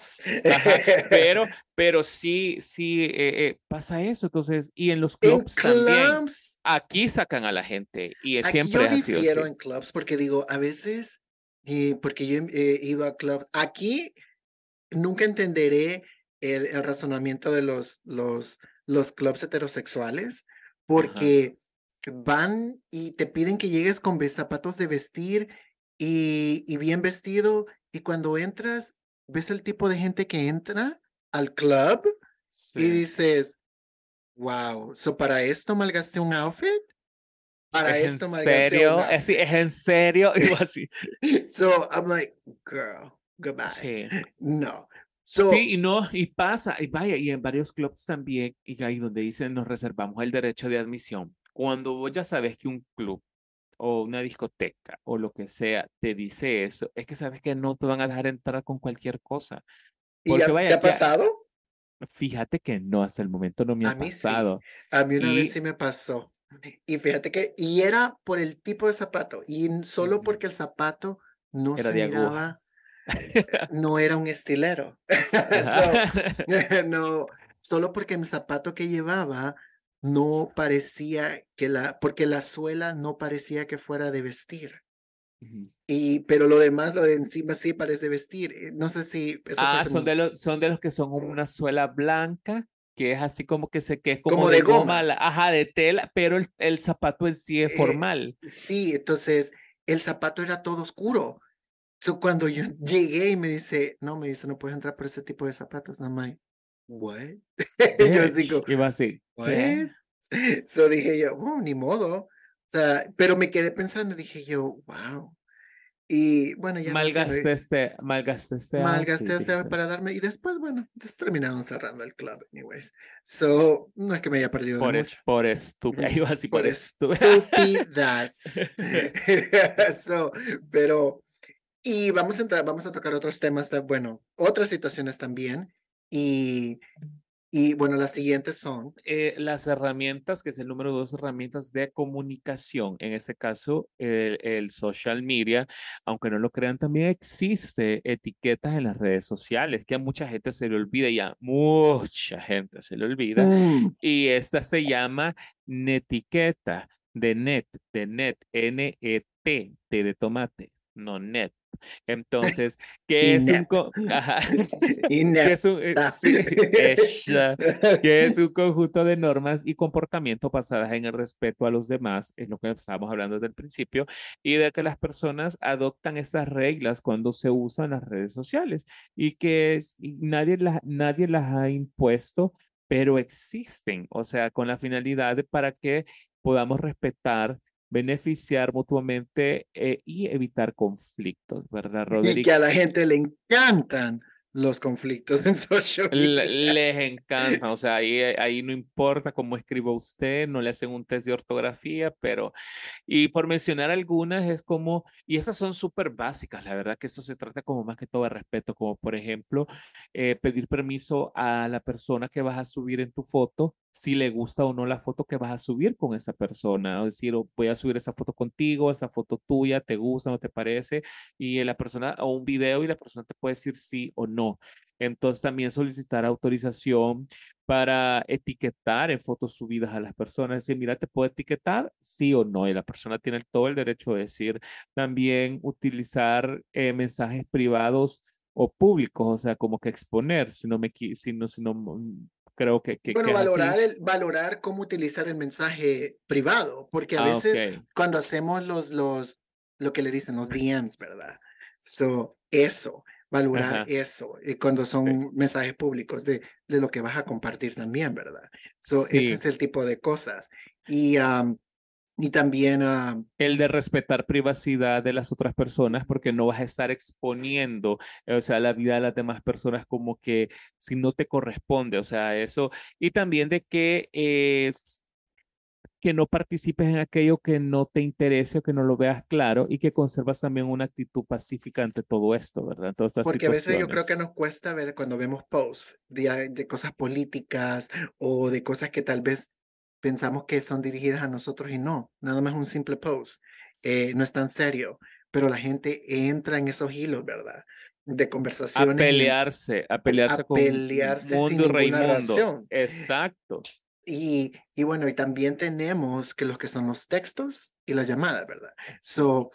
pero, pero sí, sí eh, eh, pasa eso, entonces, y en los clubs, también, aquí sacan a la gente y aquí siempre yo difiero en clubs porque digo, a veces, eh, porque yo he ido a clubs, aquí nunca entenderé el, el, razonamiento de los, los, los clubs heterosexuales, porque van y te piden que llegues con zapatos de vestir y, y bien vestido, y cuando entras, ves el tipo de gente que entra al club y dices, wow, so para esto malgasté un outfit? Para ¿Es esto malgasté serio? un outfit. ¿Es, ¿Es en serio? (laughs) así. (laughs) so I'm like, girl, goodbye. Sí. No. So, sí, y no, y pasa, y vaya, y en varios clubs también, y ahí donde dicen nos reservamos el derecho de admisión. Cuando vos ya sabes que un club o una discoteca o lo que sea te dice eso, es que sabes que no te van a dejar entrar con cualquier cosa. ¿Y ya, vaya, ¿te ha pasado? fíjate que no, hasta el momento no me ha pasado. A mí una vez sí me pasó. Y fíjate que, y era por el tipo de zapato, y solo porque el zapato no se miraba, eh, (laughs) no era un estilero. (laughs) (laughs) no, solo porque el zapato que llevaba no parecía que la, porque la suela no parecía que fuera de vestir. Y, pero lo demás, lo de encima sí parece vestir. Eh, no sé si. ah, son, de los, son de los que son una suela blanca, que es así como que se que es como, de, goma. ajá, de tela, pero el, el zapato en sí es eh, formal. Sí, entonces el zapato era todo oscuro. So, cuando yo (laughs) llegué y me dice, no, me dice, no puedes entrar por ese tipo de zapatos, no, my, what? (laughs) yo así como, Iba así. What? So dije yo, oh, ni modo. Sea, pero me quedé pensando, dije yo, wow. Y bueno, ya. Malgasté este, malgasté este. Malgasté para darme. Y después, bueno, entonces terminaron cerrando el club, anyways. So, no es que me haya perdido. Por, mucho. por estúpida. Iba así por, por estúpidas. (laughs) (laughs) so, pero. Y vamos a entrar, vamos a tocar otros temas, bueno, otras situaciones también. Y y bueno, las siguientes son. Eh, las herramientas, que es el número dos, herramientas de comunicación. En este caso, el, social media, aunque no lo crean, también existe etiquetas en las redes sociales, que a mucha gente se le olvida, y a mucha gente se le olvida. Mm. Y esta se llama netiqueta de net, de net, N-E-T, T de tomate, no net. Entonces, (laughs) ¿qué es, un es un conjunto de normas y comportamiento basadas en el respeto a los demás? Es lo que estábamos hablando desde el principio, y de que las personas adoptan estas reglas cuando se usan las redes sociales y que nadie, las, nadie las ha impuesto pero existen, o sea, con la finalidad de para que podamos respetar beneficiar mutuamente eh, y evitar conflictos, ¿verdad, Roderick? (laughs) Y que a la gente le encantan los conflictos en social media. Les (laughs) encanta, o sea, ahí, ahí no importa cómo escriba usted, no le hacen un test de ortografía, pero, y por mencionar algunas, es como, y esas son súper básicas, la verdad que eso se trata como más que todo de respeto, como por ejemplo, eh, pedir permiso a la persona que vas a subir en tu foto, si le gusta o no la foto que vas a subir con esa persona, o decir, oh, voy a subir esa foto contigo, esa foto tuya, te gusta, no te parece, y la persona, o un video y la persona te puede decir sí o no entonces también solicitar autorización para etiquetar en fotos subidas a las personas. Decir, mira, te puedo etiquetar, sí o no. Y la persona tiene todo el derecho de decir. También utilizar eh, mensajes privados o públicos, o sea, como que exponer, si no me, si no, si no mm, creo que... que bueno, valorar, el, valorar cómo utilizar el mensaje privado, porque a ah, veces cuando hacemos los, los, lo que le dicen los DMs, ¿verdad? So, eso valorar eso y cuando son mensajes públicos de, de lo que vas a compartir también, ¿verdad? So, Ese es el tipo de cosas. Y, y también... el de respetar privacidad de las otras personas porque no vas a estar exponiendo, o sea, la vida de las demás personas como que si no te corresponde, o sea, eso. Y también de que eh, que no participes en aquello que no te interese o que no lo veas claro y que conservas también una actitud pacífica ante todo esto, ¿verdad? Porque a veces yo creo que nos cuesta ver cuando vemos posts de, de cosas políticas o de cosas que tal vez pensamos que son dirigidas a nosotros y no, nada más un simple post, eh, no es tan serio, pero la gente entra en esos hilos, ¿verdad? De conversaciones. A pelearse, a pelearse a con pelearse mundo sin Razón. Exacto. Y, y bueno, y también tenemos que los que son los textos y las llamadas, ¿verdad? So,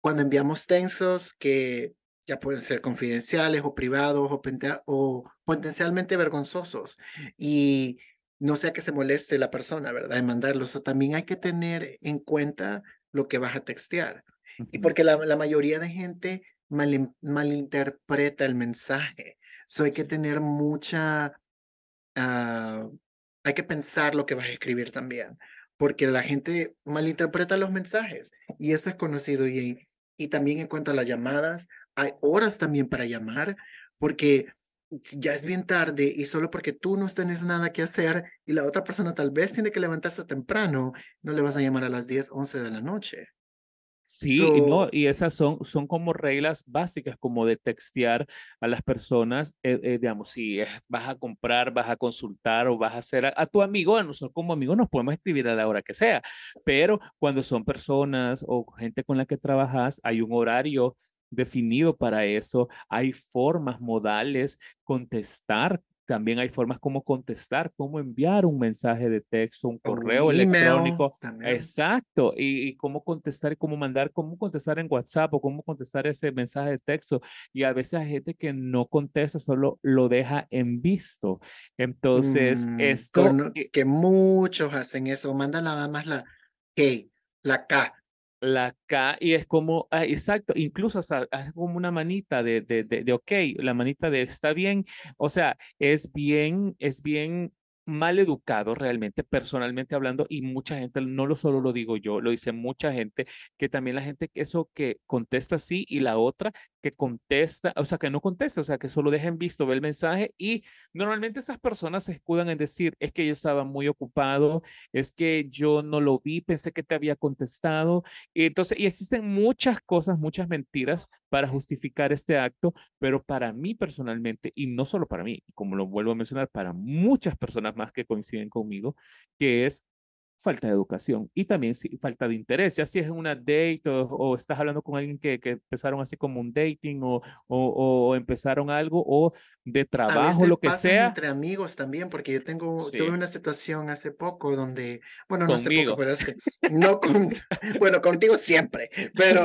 cuando enviamos textos que ya pueden ser confidenciales o privados o, o potencialmente vergonzosos y no sea que se moleste la persona, ¿verdad? En mandarlos. también hay que tener en cuenta lo que vas a textear. Y porque la, la mayoría de gente mal, malinterpreta el mensaje. So hay que tener mucha uh, hay que pensar lo que vas a escribir también, porque la gente malinterpreta los mensajes y eso es conocido. Y, y también en cuanto a las llamadas, hay horas también para llamar, porque ya es bien tarde y solo porque tú no tienes nada que hacer y la otra persona tal vez tiene que levantarse temprano, no le vas a llamar a las 10, 11 de la noche. Sí, y no, y esas son, son como reglas básicas, como de textear a las personas, eh, eh, digamos, si vas a comprar, vas a consultar o vas a hacer a, tu amigo, a nosotros como amigos nos podemos escribir a la hora que sea, pero cuando son personas o gente con la que trabajas, hay un horario definido para eso, hay formas modales, contestar también hay formas como contestar, cómo enviar un mensaje de texto, un correo electrónico. Exacto. Y, cómo contestar y cómo mandar, cómo contestar en WhatsApp o cómo contestar ese mensaje de texto. Y a veces hay gente que no contesta, solo lo deja en visto. Entonces, mm, esto. que muchos hacen eso, mandan nada más la K, la K la K y es como, ah, exacto, incluso hasta es como una manita de, de, de, de, ok, la manita de está bien, o sea, es bien, es bien mal educado realmente, personalmente hablando, y mucha gente, no lo solo lo digo yo, lo dice mucha gente, que también la gente, eso que contesta sí y la otra que contesta, o sea, que no contesta, o sea, que solo dejen visto, ve el mensaje y normalmente estas personas se escudan en decir, es que yo estaba muy ocupado, es que yo no lo vi, pensé que te había contestado. Y entonces, y existen muchas cosas, muchas mentiras para justificar este acto, pero para mí personalmente, y no solo para mí, como lo vuelvo a mencionar, para muchas personas más que coinciden conmigo, que es falta de educación y también falta de interés, ya si es una date o, estás hablando con alguien que, que, empezaron así como un dating o, o, empezaron algo o de trabajo, lo que sea. entre amigos también, porque yo tengo, tuve una situación hace poco donde, bueno, no hace poco, pero hace, no con, (laughs) bueno, contigo siempre, pero,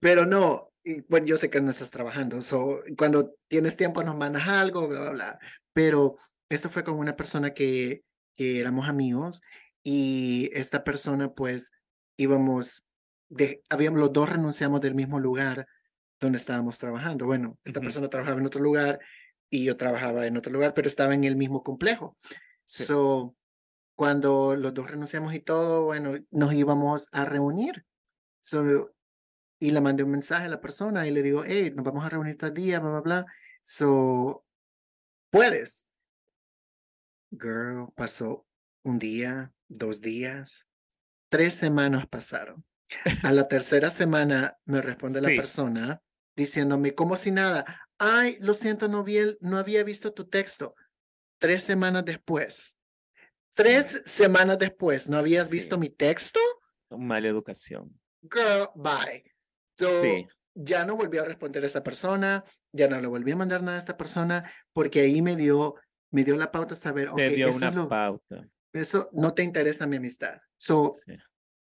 pero no, y, bueno, yo sé que no estás trabajando, so, cuando tienes tiempo nos mandas algo, bla, bla, bla, pero eso fue con una persona que, que éramos amigos y esta persona pues íbamos, de, habíamos, los dos renunciamos del mismo lugar donde estábamos trabajando. Bueno, esta persona trabajaba en otro lugar, y yo trabajaba en otro lugar, pero estaba en el mismo complejo. So, cuando los dos renunciamos y todo, bueno, nos íbamos a reunir. So, y le mandé un mensaje a la persona y le digo, hey, nos vamos a reunir tal día, bla, bla, bla. So, puedes. Girl, pasó un día, dos días, tres semanas pasaron. A la tercera semana me responde la persona diciéndome, como si nada, ay, lo siento, no, no había visto tu texto. Tres semanas después. Tres semanas después, ¿no habías visto mi texto? Mala educación. Girl, bye. So, ya no volví a responder a esa persona, ya no le volví a mandar nada a esta persona, porque ahí me dio, me dio la pauta saber, ok, eso pauta. Eso no te interesa mi amistad. So,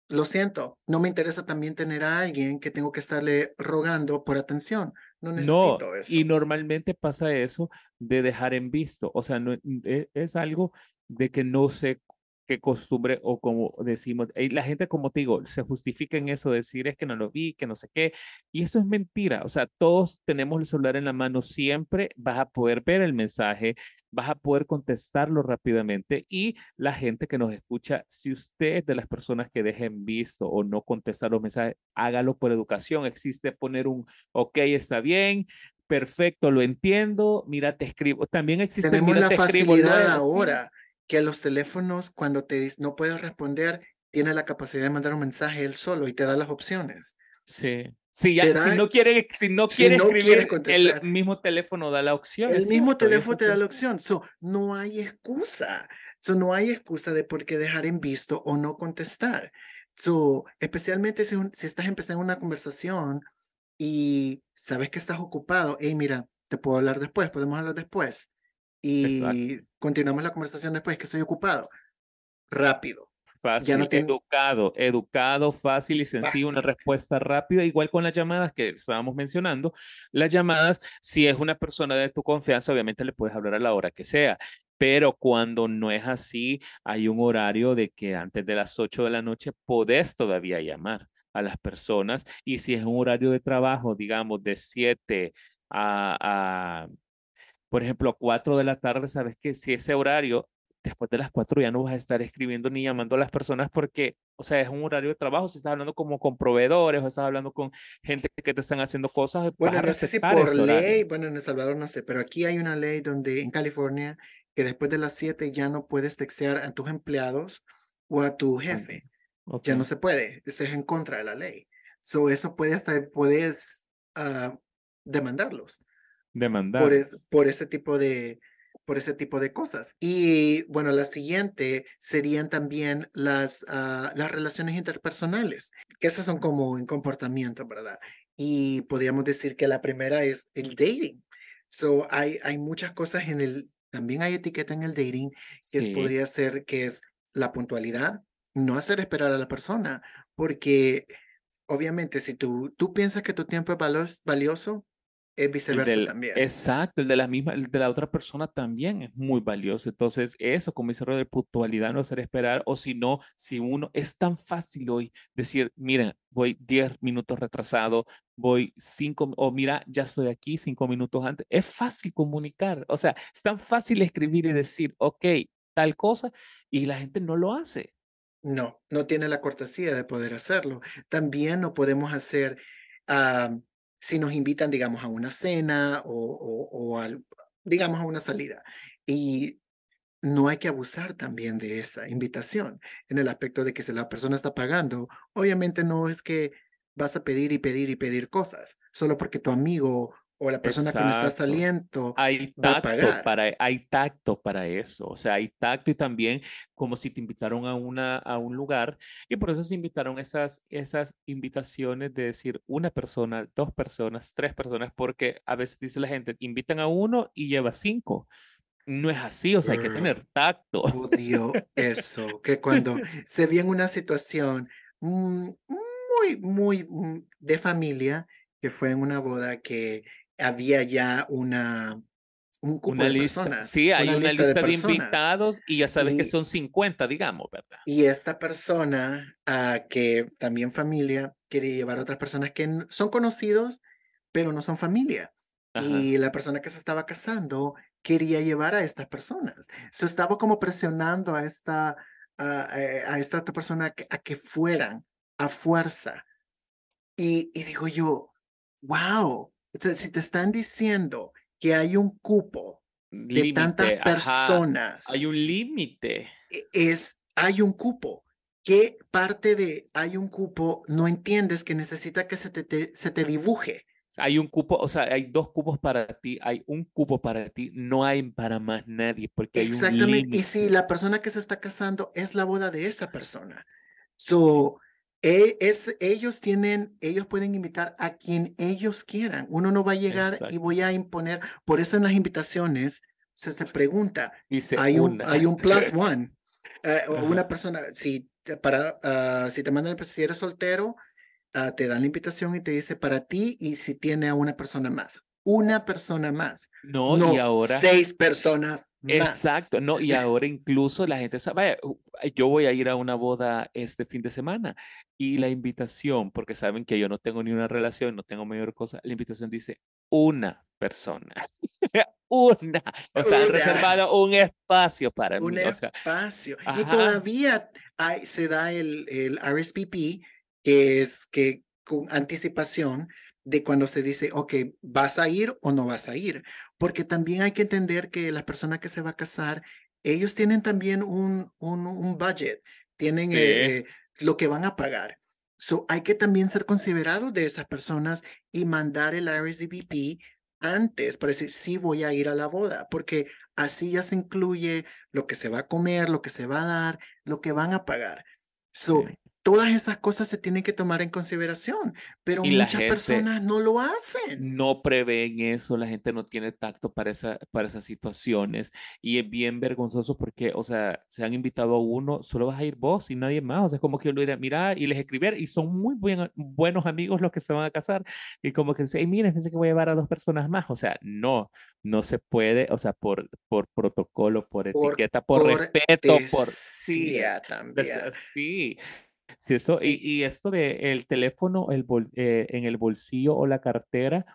lo siento, no me interesa también tener a alguien que tengo que estarle rogando por atención. No necesito eso. Y normalmente pasa eso de dejar en visto. O sea, no, e, es algo de que no sé qué costumbre o como decimos, la gente como te digo, se justifica en eso, decir es que no lo vi, que no sé qué, y eso es mentira, o sea, todos tenemos el celular en la mano siempre, vas a poder ver el mensaje, vas a poder contestarlo rápidamente y la gente que nos escucha, si usted es de las personas que dejen visto o no contestar los mensajes, hágalo por educación, existe poner un, ok, está bien, perfecto, lo entiendo, mira, te escribo, también existe... Tenemos la facilidad ahora que los teléfonos, cuando te no puedes responder, tiene la capacidad de mandar un mensaje él solo y te da las opciones. Sí. Sí, ya, si no quiere, si no quiere escribir, el mismo teléfono da la opción. El mismo teléfono te da la opción. So, no hay excusa. So, no hay excusa de por qué dejar en visto o no contestar. So, especialmente si, si estás empezando una conversación y sabes que estás ocupado, hey, mira, te puedo hablar después, podemos hablar después y continuamos la conversación después, que estoy ocupado. Rápido. Fácil, educado, educado, fácil y sencillo, una respuesta rápida, igual con las llamadas que estábamos mencionando. Las llamadas, si es una persona de tu confianza, obviamente le puedes hablar a la hora que sea, pero cuando no es así, hay un horario de que antes de las 8 de la noche podés todavía llamar a las personas y si es un horario de trabajo, digamos, de 7 a, a por ejemplo, a 4 de la tarde, sabes que si ese horario, después de las 4 ya no vas a estar escribiendo ni llamando a las personas porque, o sea, es un horario de trabajo, si estás hablando como con proveedores o estás hablando con gente que te están haciendo cosas. Bueno, no sé si por ley, bueno, en El Salvador no sé, pero aquí hay una ley donde en California que después de las 7 ya no puedes textear a tus empleados o a tu jefe. Ya no se puede, eso es en contra de la ley. So, eso puede hasta, puedes uh, demandarlos demandar. Por, por ese tipo de por ese tipo de cosas. Y bueno, la siguiente serían también las, ah, las relaciones interpersonales, que esas son como en comportamiento, ¿verdad? Y podríamos decir que la primera es el dating. So, hay, hay muchas cosas en el, también hay etiqueta en el dating, que podría ser que es la puntualidad, no hacer esperar a la persona, porque obviamente si tú, tú piensas que tu tiempo es valioso, es viceversa también. Exacto, el de la misma, el de la otra persona también es muy valioso. Entonces, eso, como dice de puntualidad, no hacer esperar, o si no, si uno es tan fácil hoy decir, miren, voy 10 minutos retrasado, voy 5, o mira, ya estoy aquí 5 minutos antes. Es fácil comunicar, o sea, es tan fácil escribir y decir, ok, tal cosa, y la gente no lo hace. No, no tiene la cortesía de poder hacerlo. También no podemos hacer si nos invitan, digamos, a una cena o, o, al, digamos, a una salida. Y no hay que abusar también de esa invitación en el aspecto de que si la persona está pagando, obviamente no es que vas a pedir y pedir y pedir cosas, solo porque tu amigo o la persona que me está saliendo hay tacto para hay tacto para eso o sea hay tacto y también como si te invitaron a una a un lugar y por eso se invitaron esas esas invitaciones de decir una persona dos personas tres personas porque a veces dice la gente invitan a uno y lleva cinco. No es así, o sea, hay que tener tacto. Odio (laughs) eso, que cuando se ve en una situación mm, muy, muy mm, de familia, que fue en una boda que había ya una, un una lista. personas. Sí, hay una, lista, de, invitados y ya sabes que son 50, digamos, ¿verdad? Y esta persona, uh, que también familia, quiere llevar a otras personas que son conocidos, pero no son familia. y la persona que se estaba casando quería llevar a estas personas. Se estaba como presionando a esta, a, eh, a esta otra persona a que, a que fueran a fuerza. Y, y digo yo, wow, si te están diciendo que hay un cupo de tantas personas. Hay un límite. E, es, hay un cupo. ¿Qué parte de hay un cupo no entiendes que necesita que se te, se te dibuje? Hay un cupo, o sea, hay dos cupos para ti, hay un cupo para ti, no hay para más nadie, porque Exactamente. y si la persona que se está casando es la boda de esa persona. So, es, ellos tienen, ellos pueden invitar a quien ellos quieran. Uno no va a llegar y voy a imponer. Por eso en las invitaciones se, se pregunta, hay, un, hay un plus (laughs) one. Eh, una persona, si, para, uh, si te mandan, si eres soltero, uh, te dan la invitación y te dice para ti y si tiene a una persona más una persona más. No, y ahora. Seis personas más. Exacto, no, y ahora incluso la gente sabe, yo voy a ir a una boda este fin de semana y la invitación, porque saben que yo no tengo ni una relación, no tengo mayor cosa, la invitación dice una persona. (laughs) una. O sea, han reservado un espacio para un mí. Un espacio. y todavía hay, se da el, el RSPP, que es que con anticipación de cuando se dice, ok, ¿vas a ir o no vas a ir? Porque también hay que entender que la persona que se va a casar, ellos tienen también un, un, un budget, tienen eh, lo que van a pagar. So, hay que también ser considerados de esas personas y mandar el RSVP antes para decir, sí voy a ir a la boda, porque así ya se incluye lo que se va a comer, lo que se va a dar, lo que van a pagar. So, todas esas cosas se tienen que tomar en consideración, pero muchas personas no lo hacen. No prevén eso, la gente no tiene tacto para, esa, para esas situaciones y es bien vergonzoso porque, o sea, se han invitado a uno, solo vas a ir vos y nadie más, o sea, es como que yo lo iría a mirar y les escribir y son muy buenos amigos los que se van a casar y como que dicen, miren, pensé que voy a llevar a dos personas más, o sea, no, no se puede, o sea, por, por protocolo, por, etiqueta, por, respeto, por... Sí, también. Sí, Sí, eso, y, y esto de el teléfono el eh, en el bolsillo o la cartera,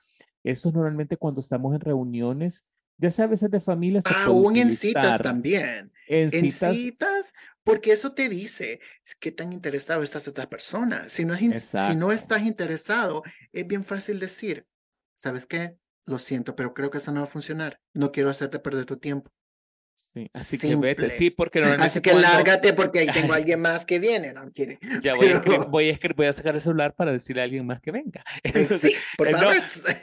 eso es normalmente cuando estamos en reuniones, ya sea a veces de familias. Aún en citas también. En, citas, porque eso te dice qué tan interesado estás esta persona. Si no, es, si no estás interesado, es bien fácil decir, ¿sabes qué? Lo siento, pero creo que eso no va a funcionar. No quiero hacerte perder tu tiempo. Sí, así que vete, sí, porque (laughs) normalmente Así que lárgate porque ahí tengo a (laughs) alguien más que viene, no quiere. Ya voy, a, (laughs) voy, a, voy a sacar el celular para decirle a alguien más que venga. sí, por eh, favor.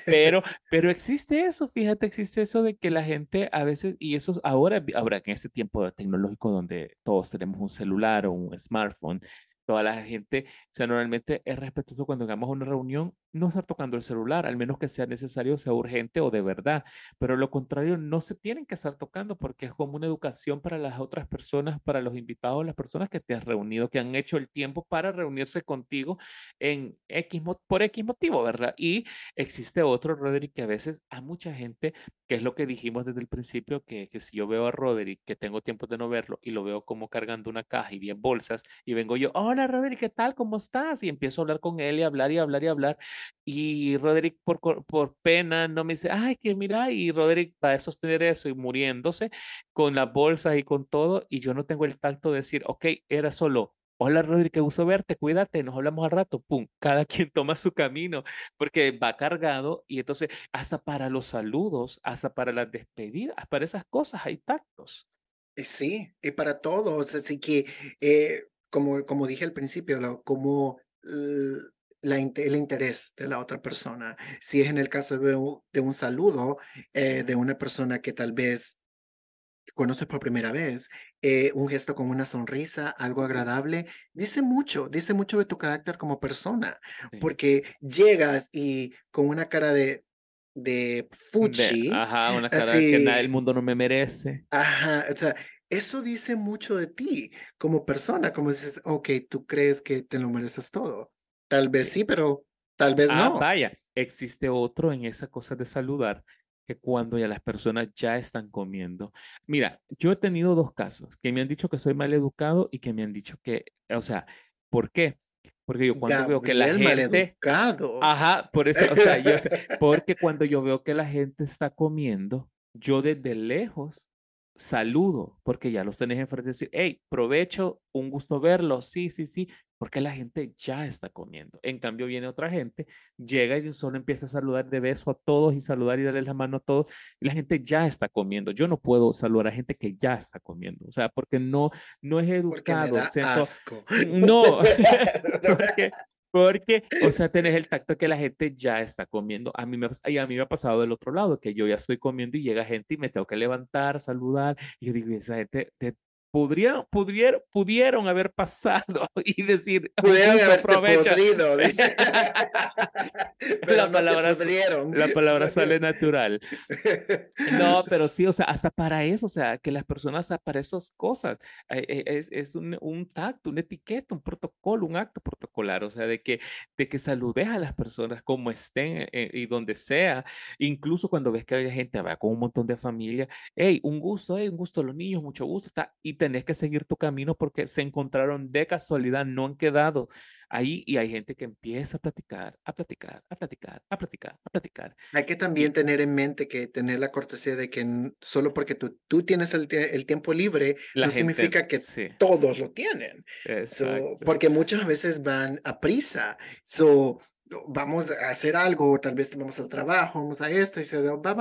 pero, pero existe eso, fíjate, existe eso de que la gente a veces, y eso ahora, ahora en este tiempo tecnológico donde todos tenemos un celular o un smartphone, toda la gente, o sea, normalmente es respetuoso cuando hagamos una reunión, no estar tocando el celular, al menos que sea necesario, sea urgente o de verdad, pero lo contrario, no se tienen que estar tocando porque es como una educación para las otras personas, para los invitados, las personas que te has reunido, que han hecho el tiempo para reunirse contigo en X, por X motivo, ¿verdad? Y existe otro, Roderick, que a veces a mucha gente, que es lo que dijimos desde el principio, que, que si yo veo a Roderick, que tengo tiempo de no verlo y lo veo como cargando una caja y bien bolsas, y vengo yo, hola Roderick, ¿qué tal? ¿Cómo estás? Y empiezo a hablar con él y hablar y hablar y hablar. Y Roderick por, por pena no me dice, ay, que mira, y Roderick va a sostener eso y muriéndose con las bolsas y con todo. Y yo no tengo el tacto de decir, ok, era solo Hola Roderick, qué gusto verte, cuídate, nos hablamos al rato, pum, cada (laughs) quien toma su camino porque va cargado y entonces hasta para los saludos, hasta para las despedidas, para esas cosas hay tactos. Eh, sí, y para todos, así que eh, como, como dije al principio, como la, el interés de la otra persona. Si es en el caso de un, de un saludo eh, de una persona que tal vez conoces por primera vez, eh, un gesto con una sonrisa, algo agradable, dice mucho, dice mucho de tu carácter como persona, porque llegas y con una cara de, de fuchi. ajá, una cara que nada del mundo no me merece. Ajá, o sea, eso dice mucho de ti como persona, como dices, ok, tú crees que te lo mereces todo. Tal vez sí, pero tal vez ah, no. Vaya, existe otro en esa cosa de saludar que cuando ya las personas ya están comiendo. Mira, yo he tenido dos casos que me han dicho que soy mal educado y que me han dicho que, o sea, ¿por qué? Porque yo cuando veo que la gente... Ajá, por eso, o sea, yo sé, (laughs) porque cuando yo veo que la gente está comiendo, yo desde lejos saludo, porque ya los tenés enfrente de decir, hey, provecho, un gusto verlo, sí, sí, sí, porque la gente ya está comiendo. En cambio, viene otra gente, llega y de un solo empieza a saludar de beso a todos y saludar y darle la mano a todos, y la gente ya está comiendo. Yo no puedo saludar a gente que ya está comiendo, o sea, porque no, no es educado. (laughs) No, (laughs) (laughs) porque, porque, o sea, tenés el tacto que la gente ya está comiendo. A mí, me, y a mí me ha pasado del otro lado, que yo ya estoy comiendo y llega gente y me tengo que levantar, saludar. Y yo digo, esa gente de, pudieron, pudieron, pudieron haber pasado (laughs) y decir, pudieron haberse podrido, dice. (laughs) pero la palabra, la palabra sale natural. No, (laughs) pero sí, o sea, hasta para eso, o sea, que las personas para esas cosas, eh, eh, es, es un, un, tacto, una etiqueta, un protocolo, un acto protocolar, o sea, de que, de que saludes a las personas como estén eh, y donde sea, incluso cuando ves que hay gente va con un montón de familia, hey, un gusto, hey, un gusto a los niños, mucho gusto, está, y tenés que seguir tu camino porque se encontraron de casualidad, no han quedado ahí y hay gente que empieza a platicar, a platicar, a platicar, a platicar, a platicar. Hay que también tener en mente que tener la cortesía de que solo porque tú, tú tienes el, el tiempo libre no significa que todos lo tienen. porque muchas veces van a prisa. So, vamos a hacer algo, tal vez vamos al trabajo, vamos a esto, y, se,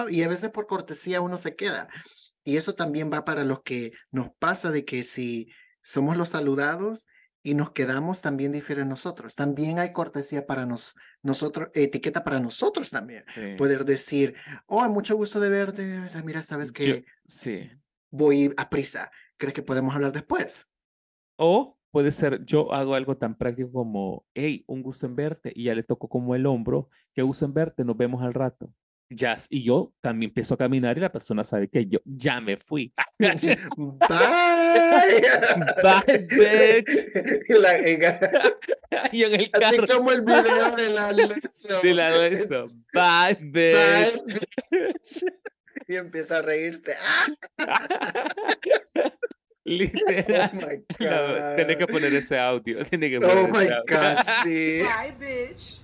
y a veces por cortesía uno se queda. Y eso también va para los que nos pasa de que si somos los saludados y nos quedamos, también difiere nosotros. También hay cortesía para nos, nosotros, etiqueta para nosotros también. Poder decir, oh, mucho gusto de verte. Mira, sabes que sí. voy a prisa. ¿Crees que podemos hablar después? O puede ser, yo hago algo tan práctico como, hey, un gusto en verte, y ya le toco como el hombro, qué gusto en verte, nos vemos al rato jazz y yo también empiezo a caminar y la persona sabe que yo ya me fui. Bye. (laughs) (laughs) Bye, bitch. (laughs) La, y en el Así como el video de la leso. De la leso. Bye, bitch. Bye, Y empieza a reírse. Literal. Oh my God. tiene que poner ese audio. Tiene que oh poner my ese God, sí. Bye, bitch.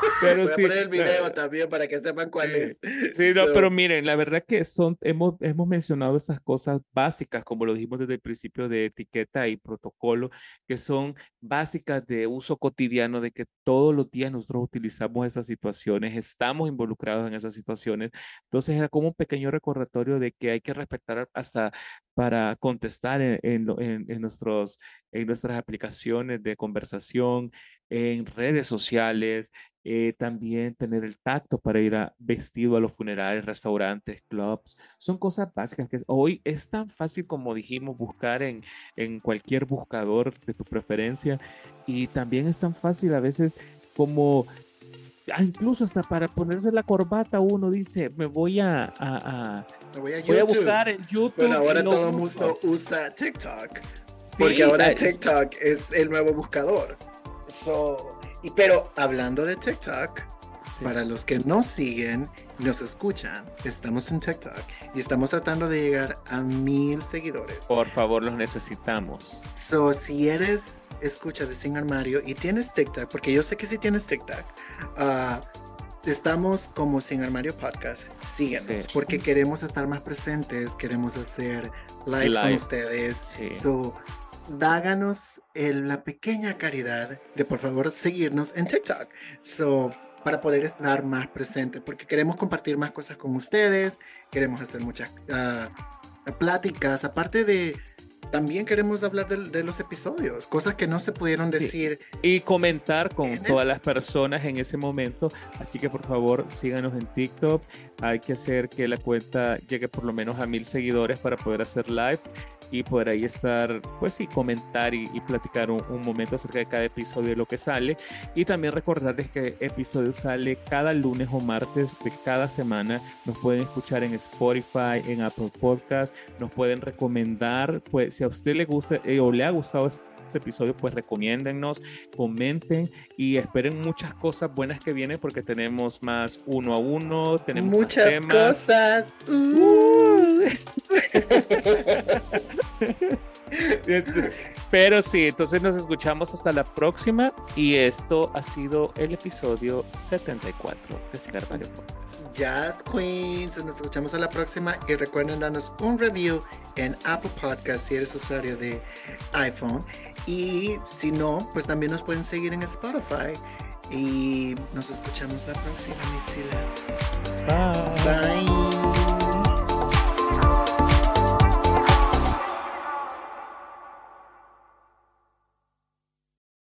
(laughs) Pero Voy a sí, poner el video (laughs) también para que sepan cuál es. Sí, no, So, pero miren, la verdad que son, hemos, hemos mencionado estas cosas básicas, como lo dijimos desde el principio de etiqueta y protocolo, que son básicas de uso cotidiano, de que todos los días nosotros utilizamos esas situaciones, estamos involucrados en esas situaciones. Entonces era como un pequeño recordatorio de que hay que respetar hasta para contestar en, en, en nuestros, en nuestras aplicaciones de conversación, en redes sociales, eh, también tener el tacto para ir a, vestido a los funerales, restaurantes, clubs. Son cosas básicas que hoy es tan fácil como dijimos buscar en, en cualquier buscador de tu preferencia y también es tan fácil a veces como ah, incluso hasta para ponerse la corbata uno dice me voy a, a, a- voy a voy a buscar en YouTube Bueno, ahora todo el mundo usa TikTok. Sí, Porque ahora es- TikTok es el nuevo buscador. So, pero hablando de TikTok, sí. para los que nos siguen y nos escuchan, estamos en TikTok y estamos tratando de llegar a mil seguidores. por favor los necesitamos So, si eres escucha de Sin Armario y tienes TikTok, porque yo sé que si tienes TikTok, ah, estamos como Sin Armario Podcast. Síguenos, Sí. porque queremos estar más presentes, queremos hacer live, con Live, ustedes. sí. So, dáganos el- la pequeña caridad de por favor seguirnos en TikTok. So, para poder estar más presente, porque queremos compartir más cosas con ustedes, queremos hacer muchas ah, pláticas, aparte de también queremos hablar de, de los episodios, cosas que no se pudieron Sí. decir. y comentar con todas eso. las personas en ese momento. Así que por favor síganos en TikTok. Hay que hacer que la cuenta llegue por lo menos a mil seguidores para poder hacer live y poder ahí estar, pues sí, comentar y, y platicar un, un momento acerca de cada episodio de lo que sale. Y también recordarles que episodio sale cada lunes o martes de cada semana. Nos pueden escuchar en Spotify, en Apple Podcast, nos pueden recomendar, pues si a usted le gusta eh, o le ha gustado este episodio, pues recomiéndennos, comenten y esperen muchas cosas buenas que vienen porque tenemos más uno a uno, tenemos Muchas cosas. Uh, (laughs) (laughs) Pero sí, entonces nos escuchamos hasta la próxima y esto ha sido el episodio 74 de Cigar Podcast. Jazz Queens, nos escuchamos a la próxima y recuerden darnos un review en Apple Podcast si eres usuario de iPhone y si no, pues también nos pueden seguir en Spotify y nos escuchamos la próxima, mis Bye. Bye.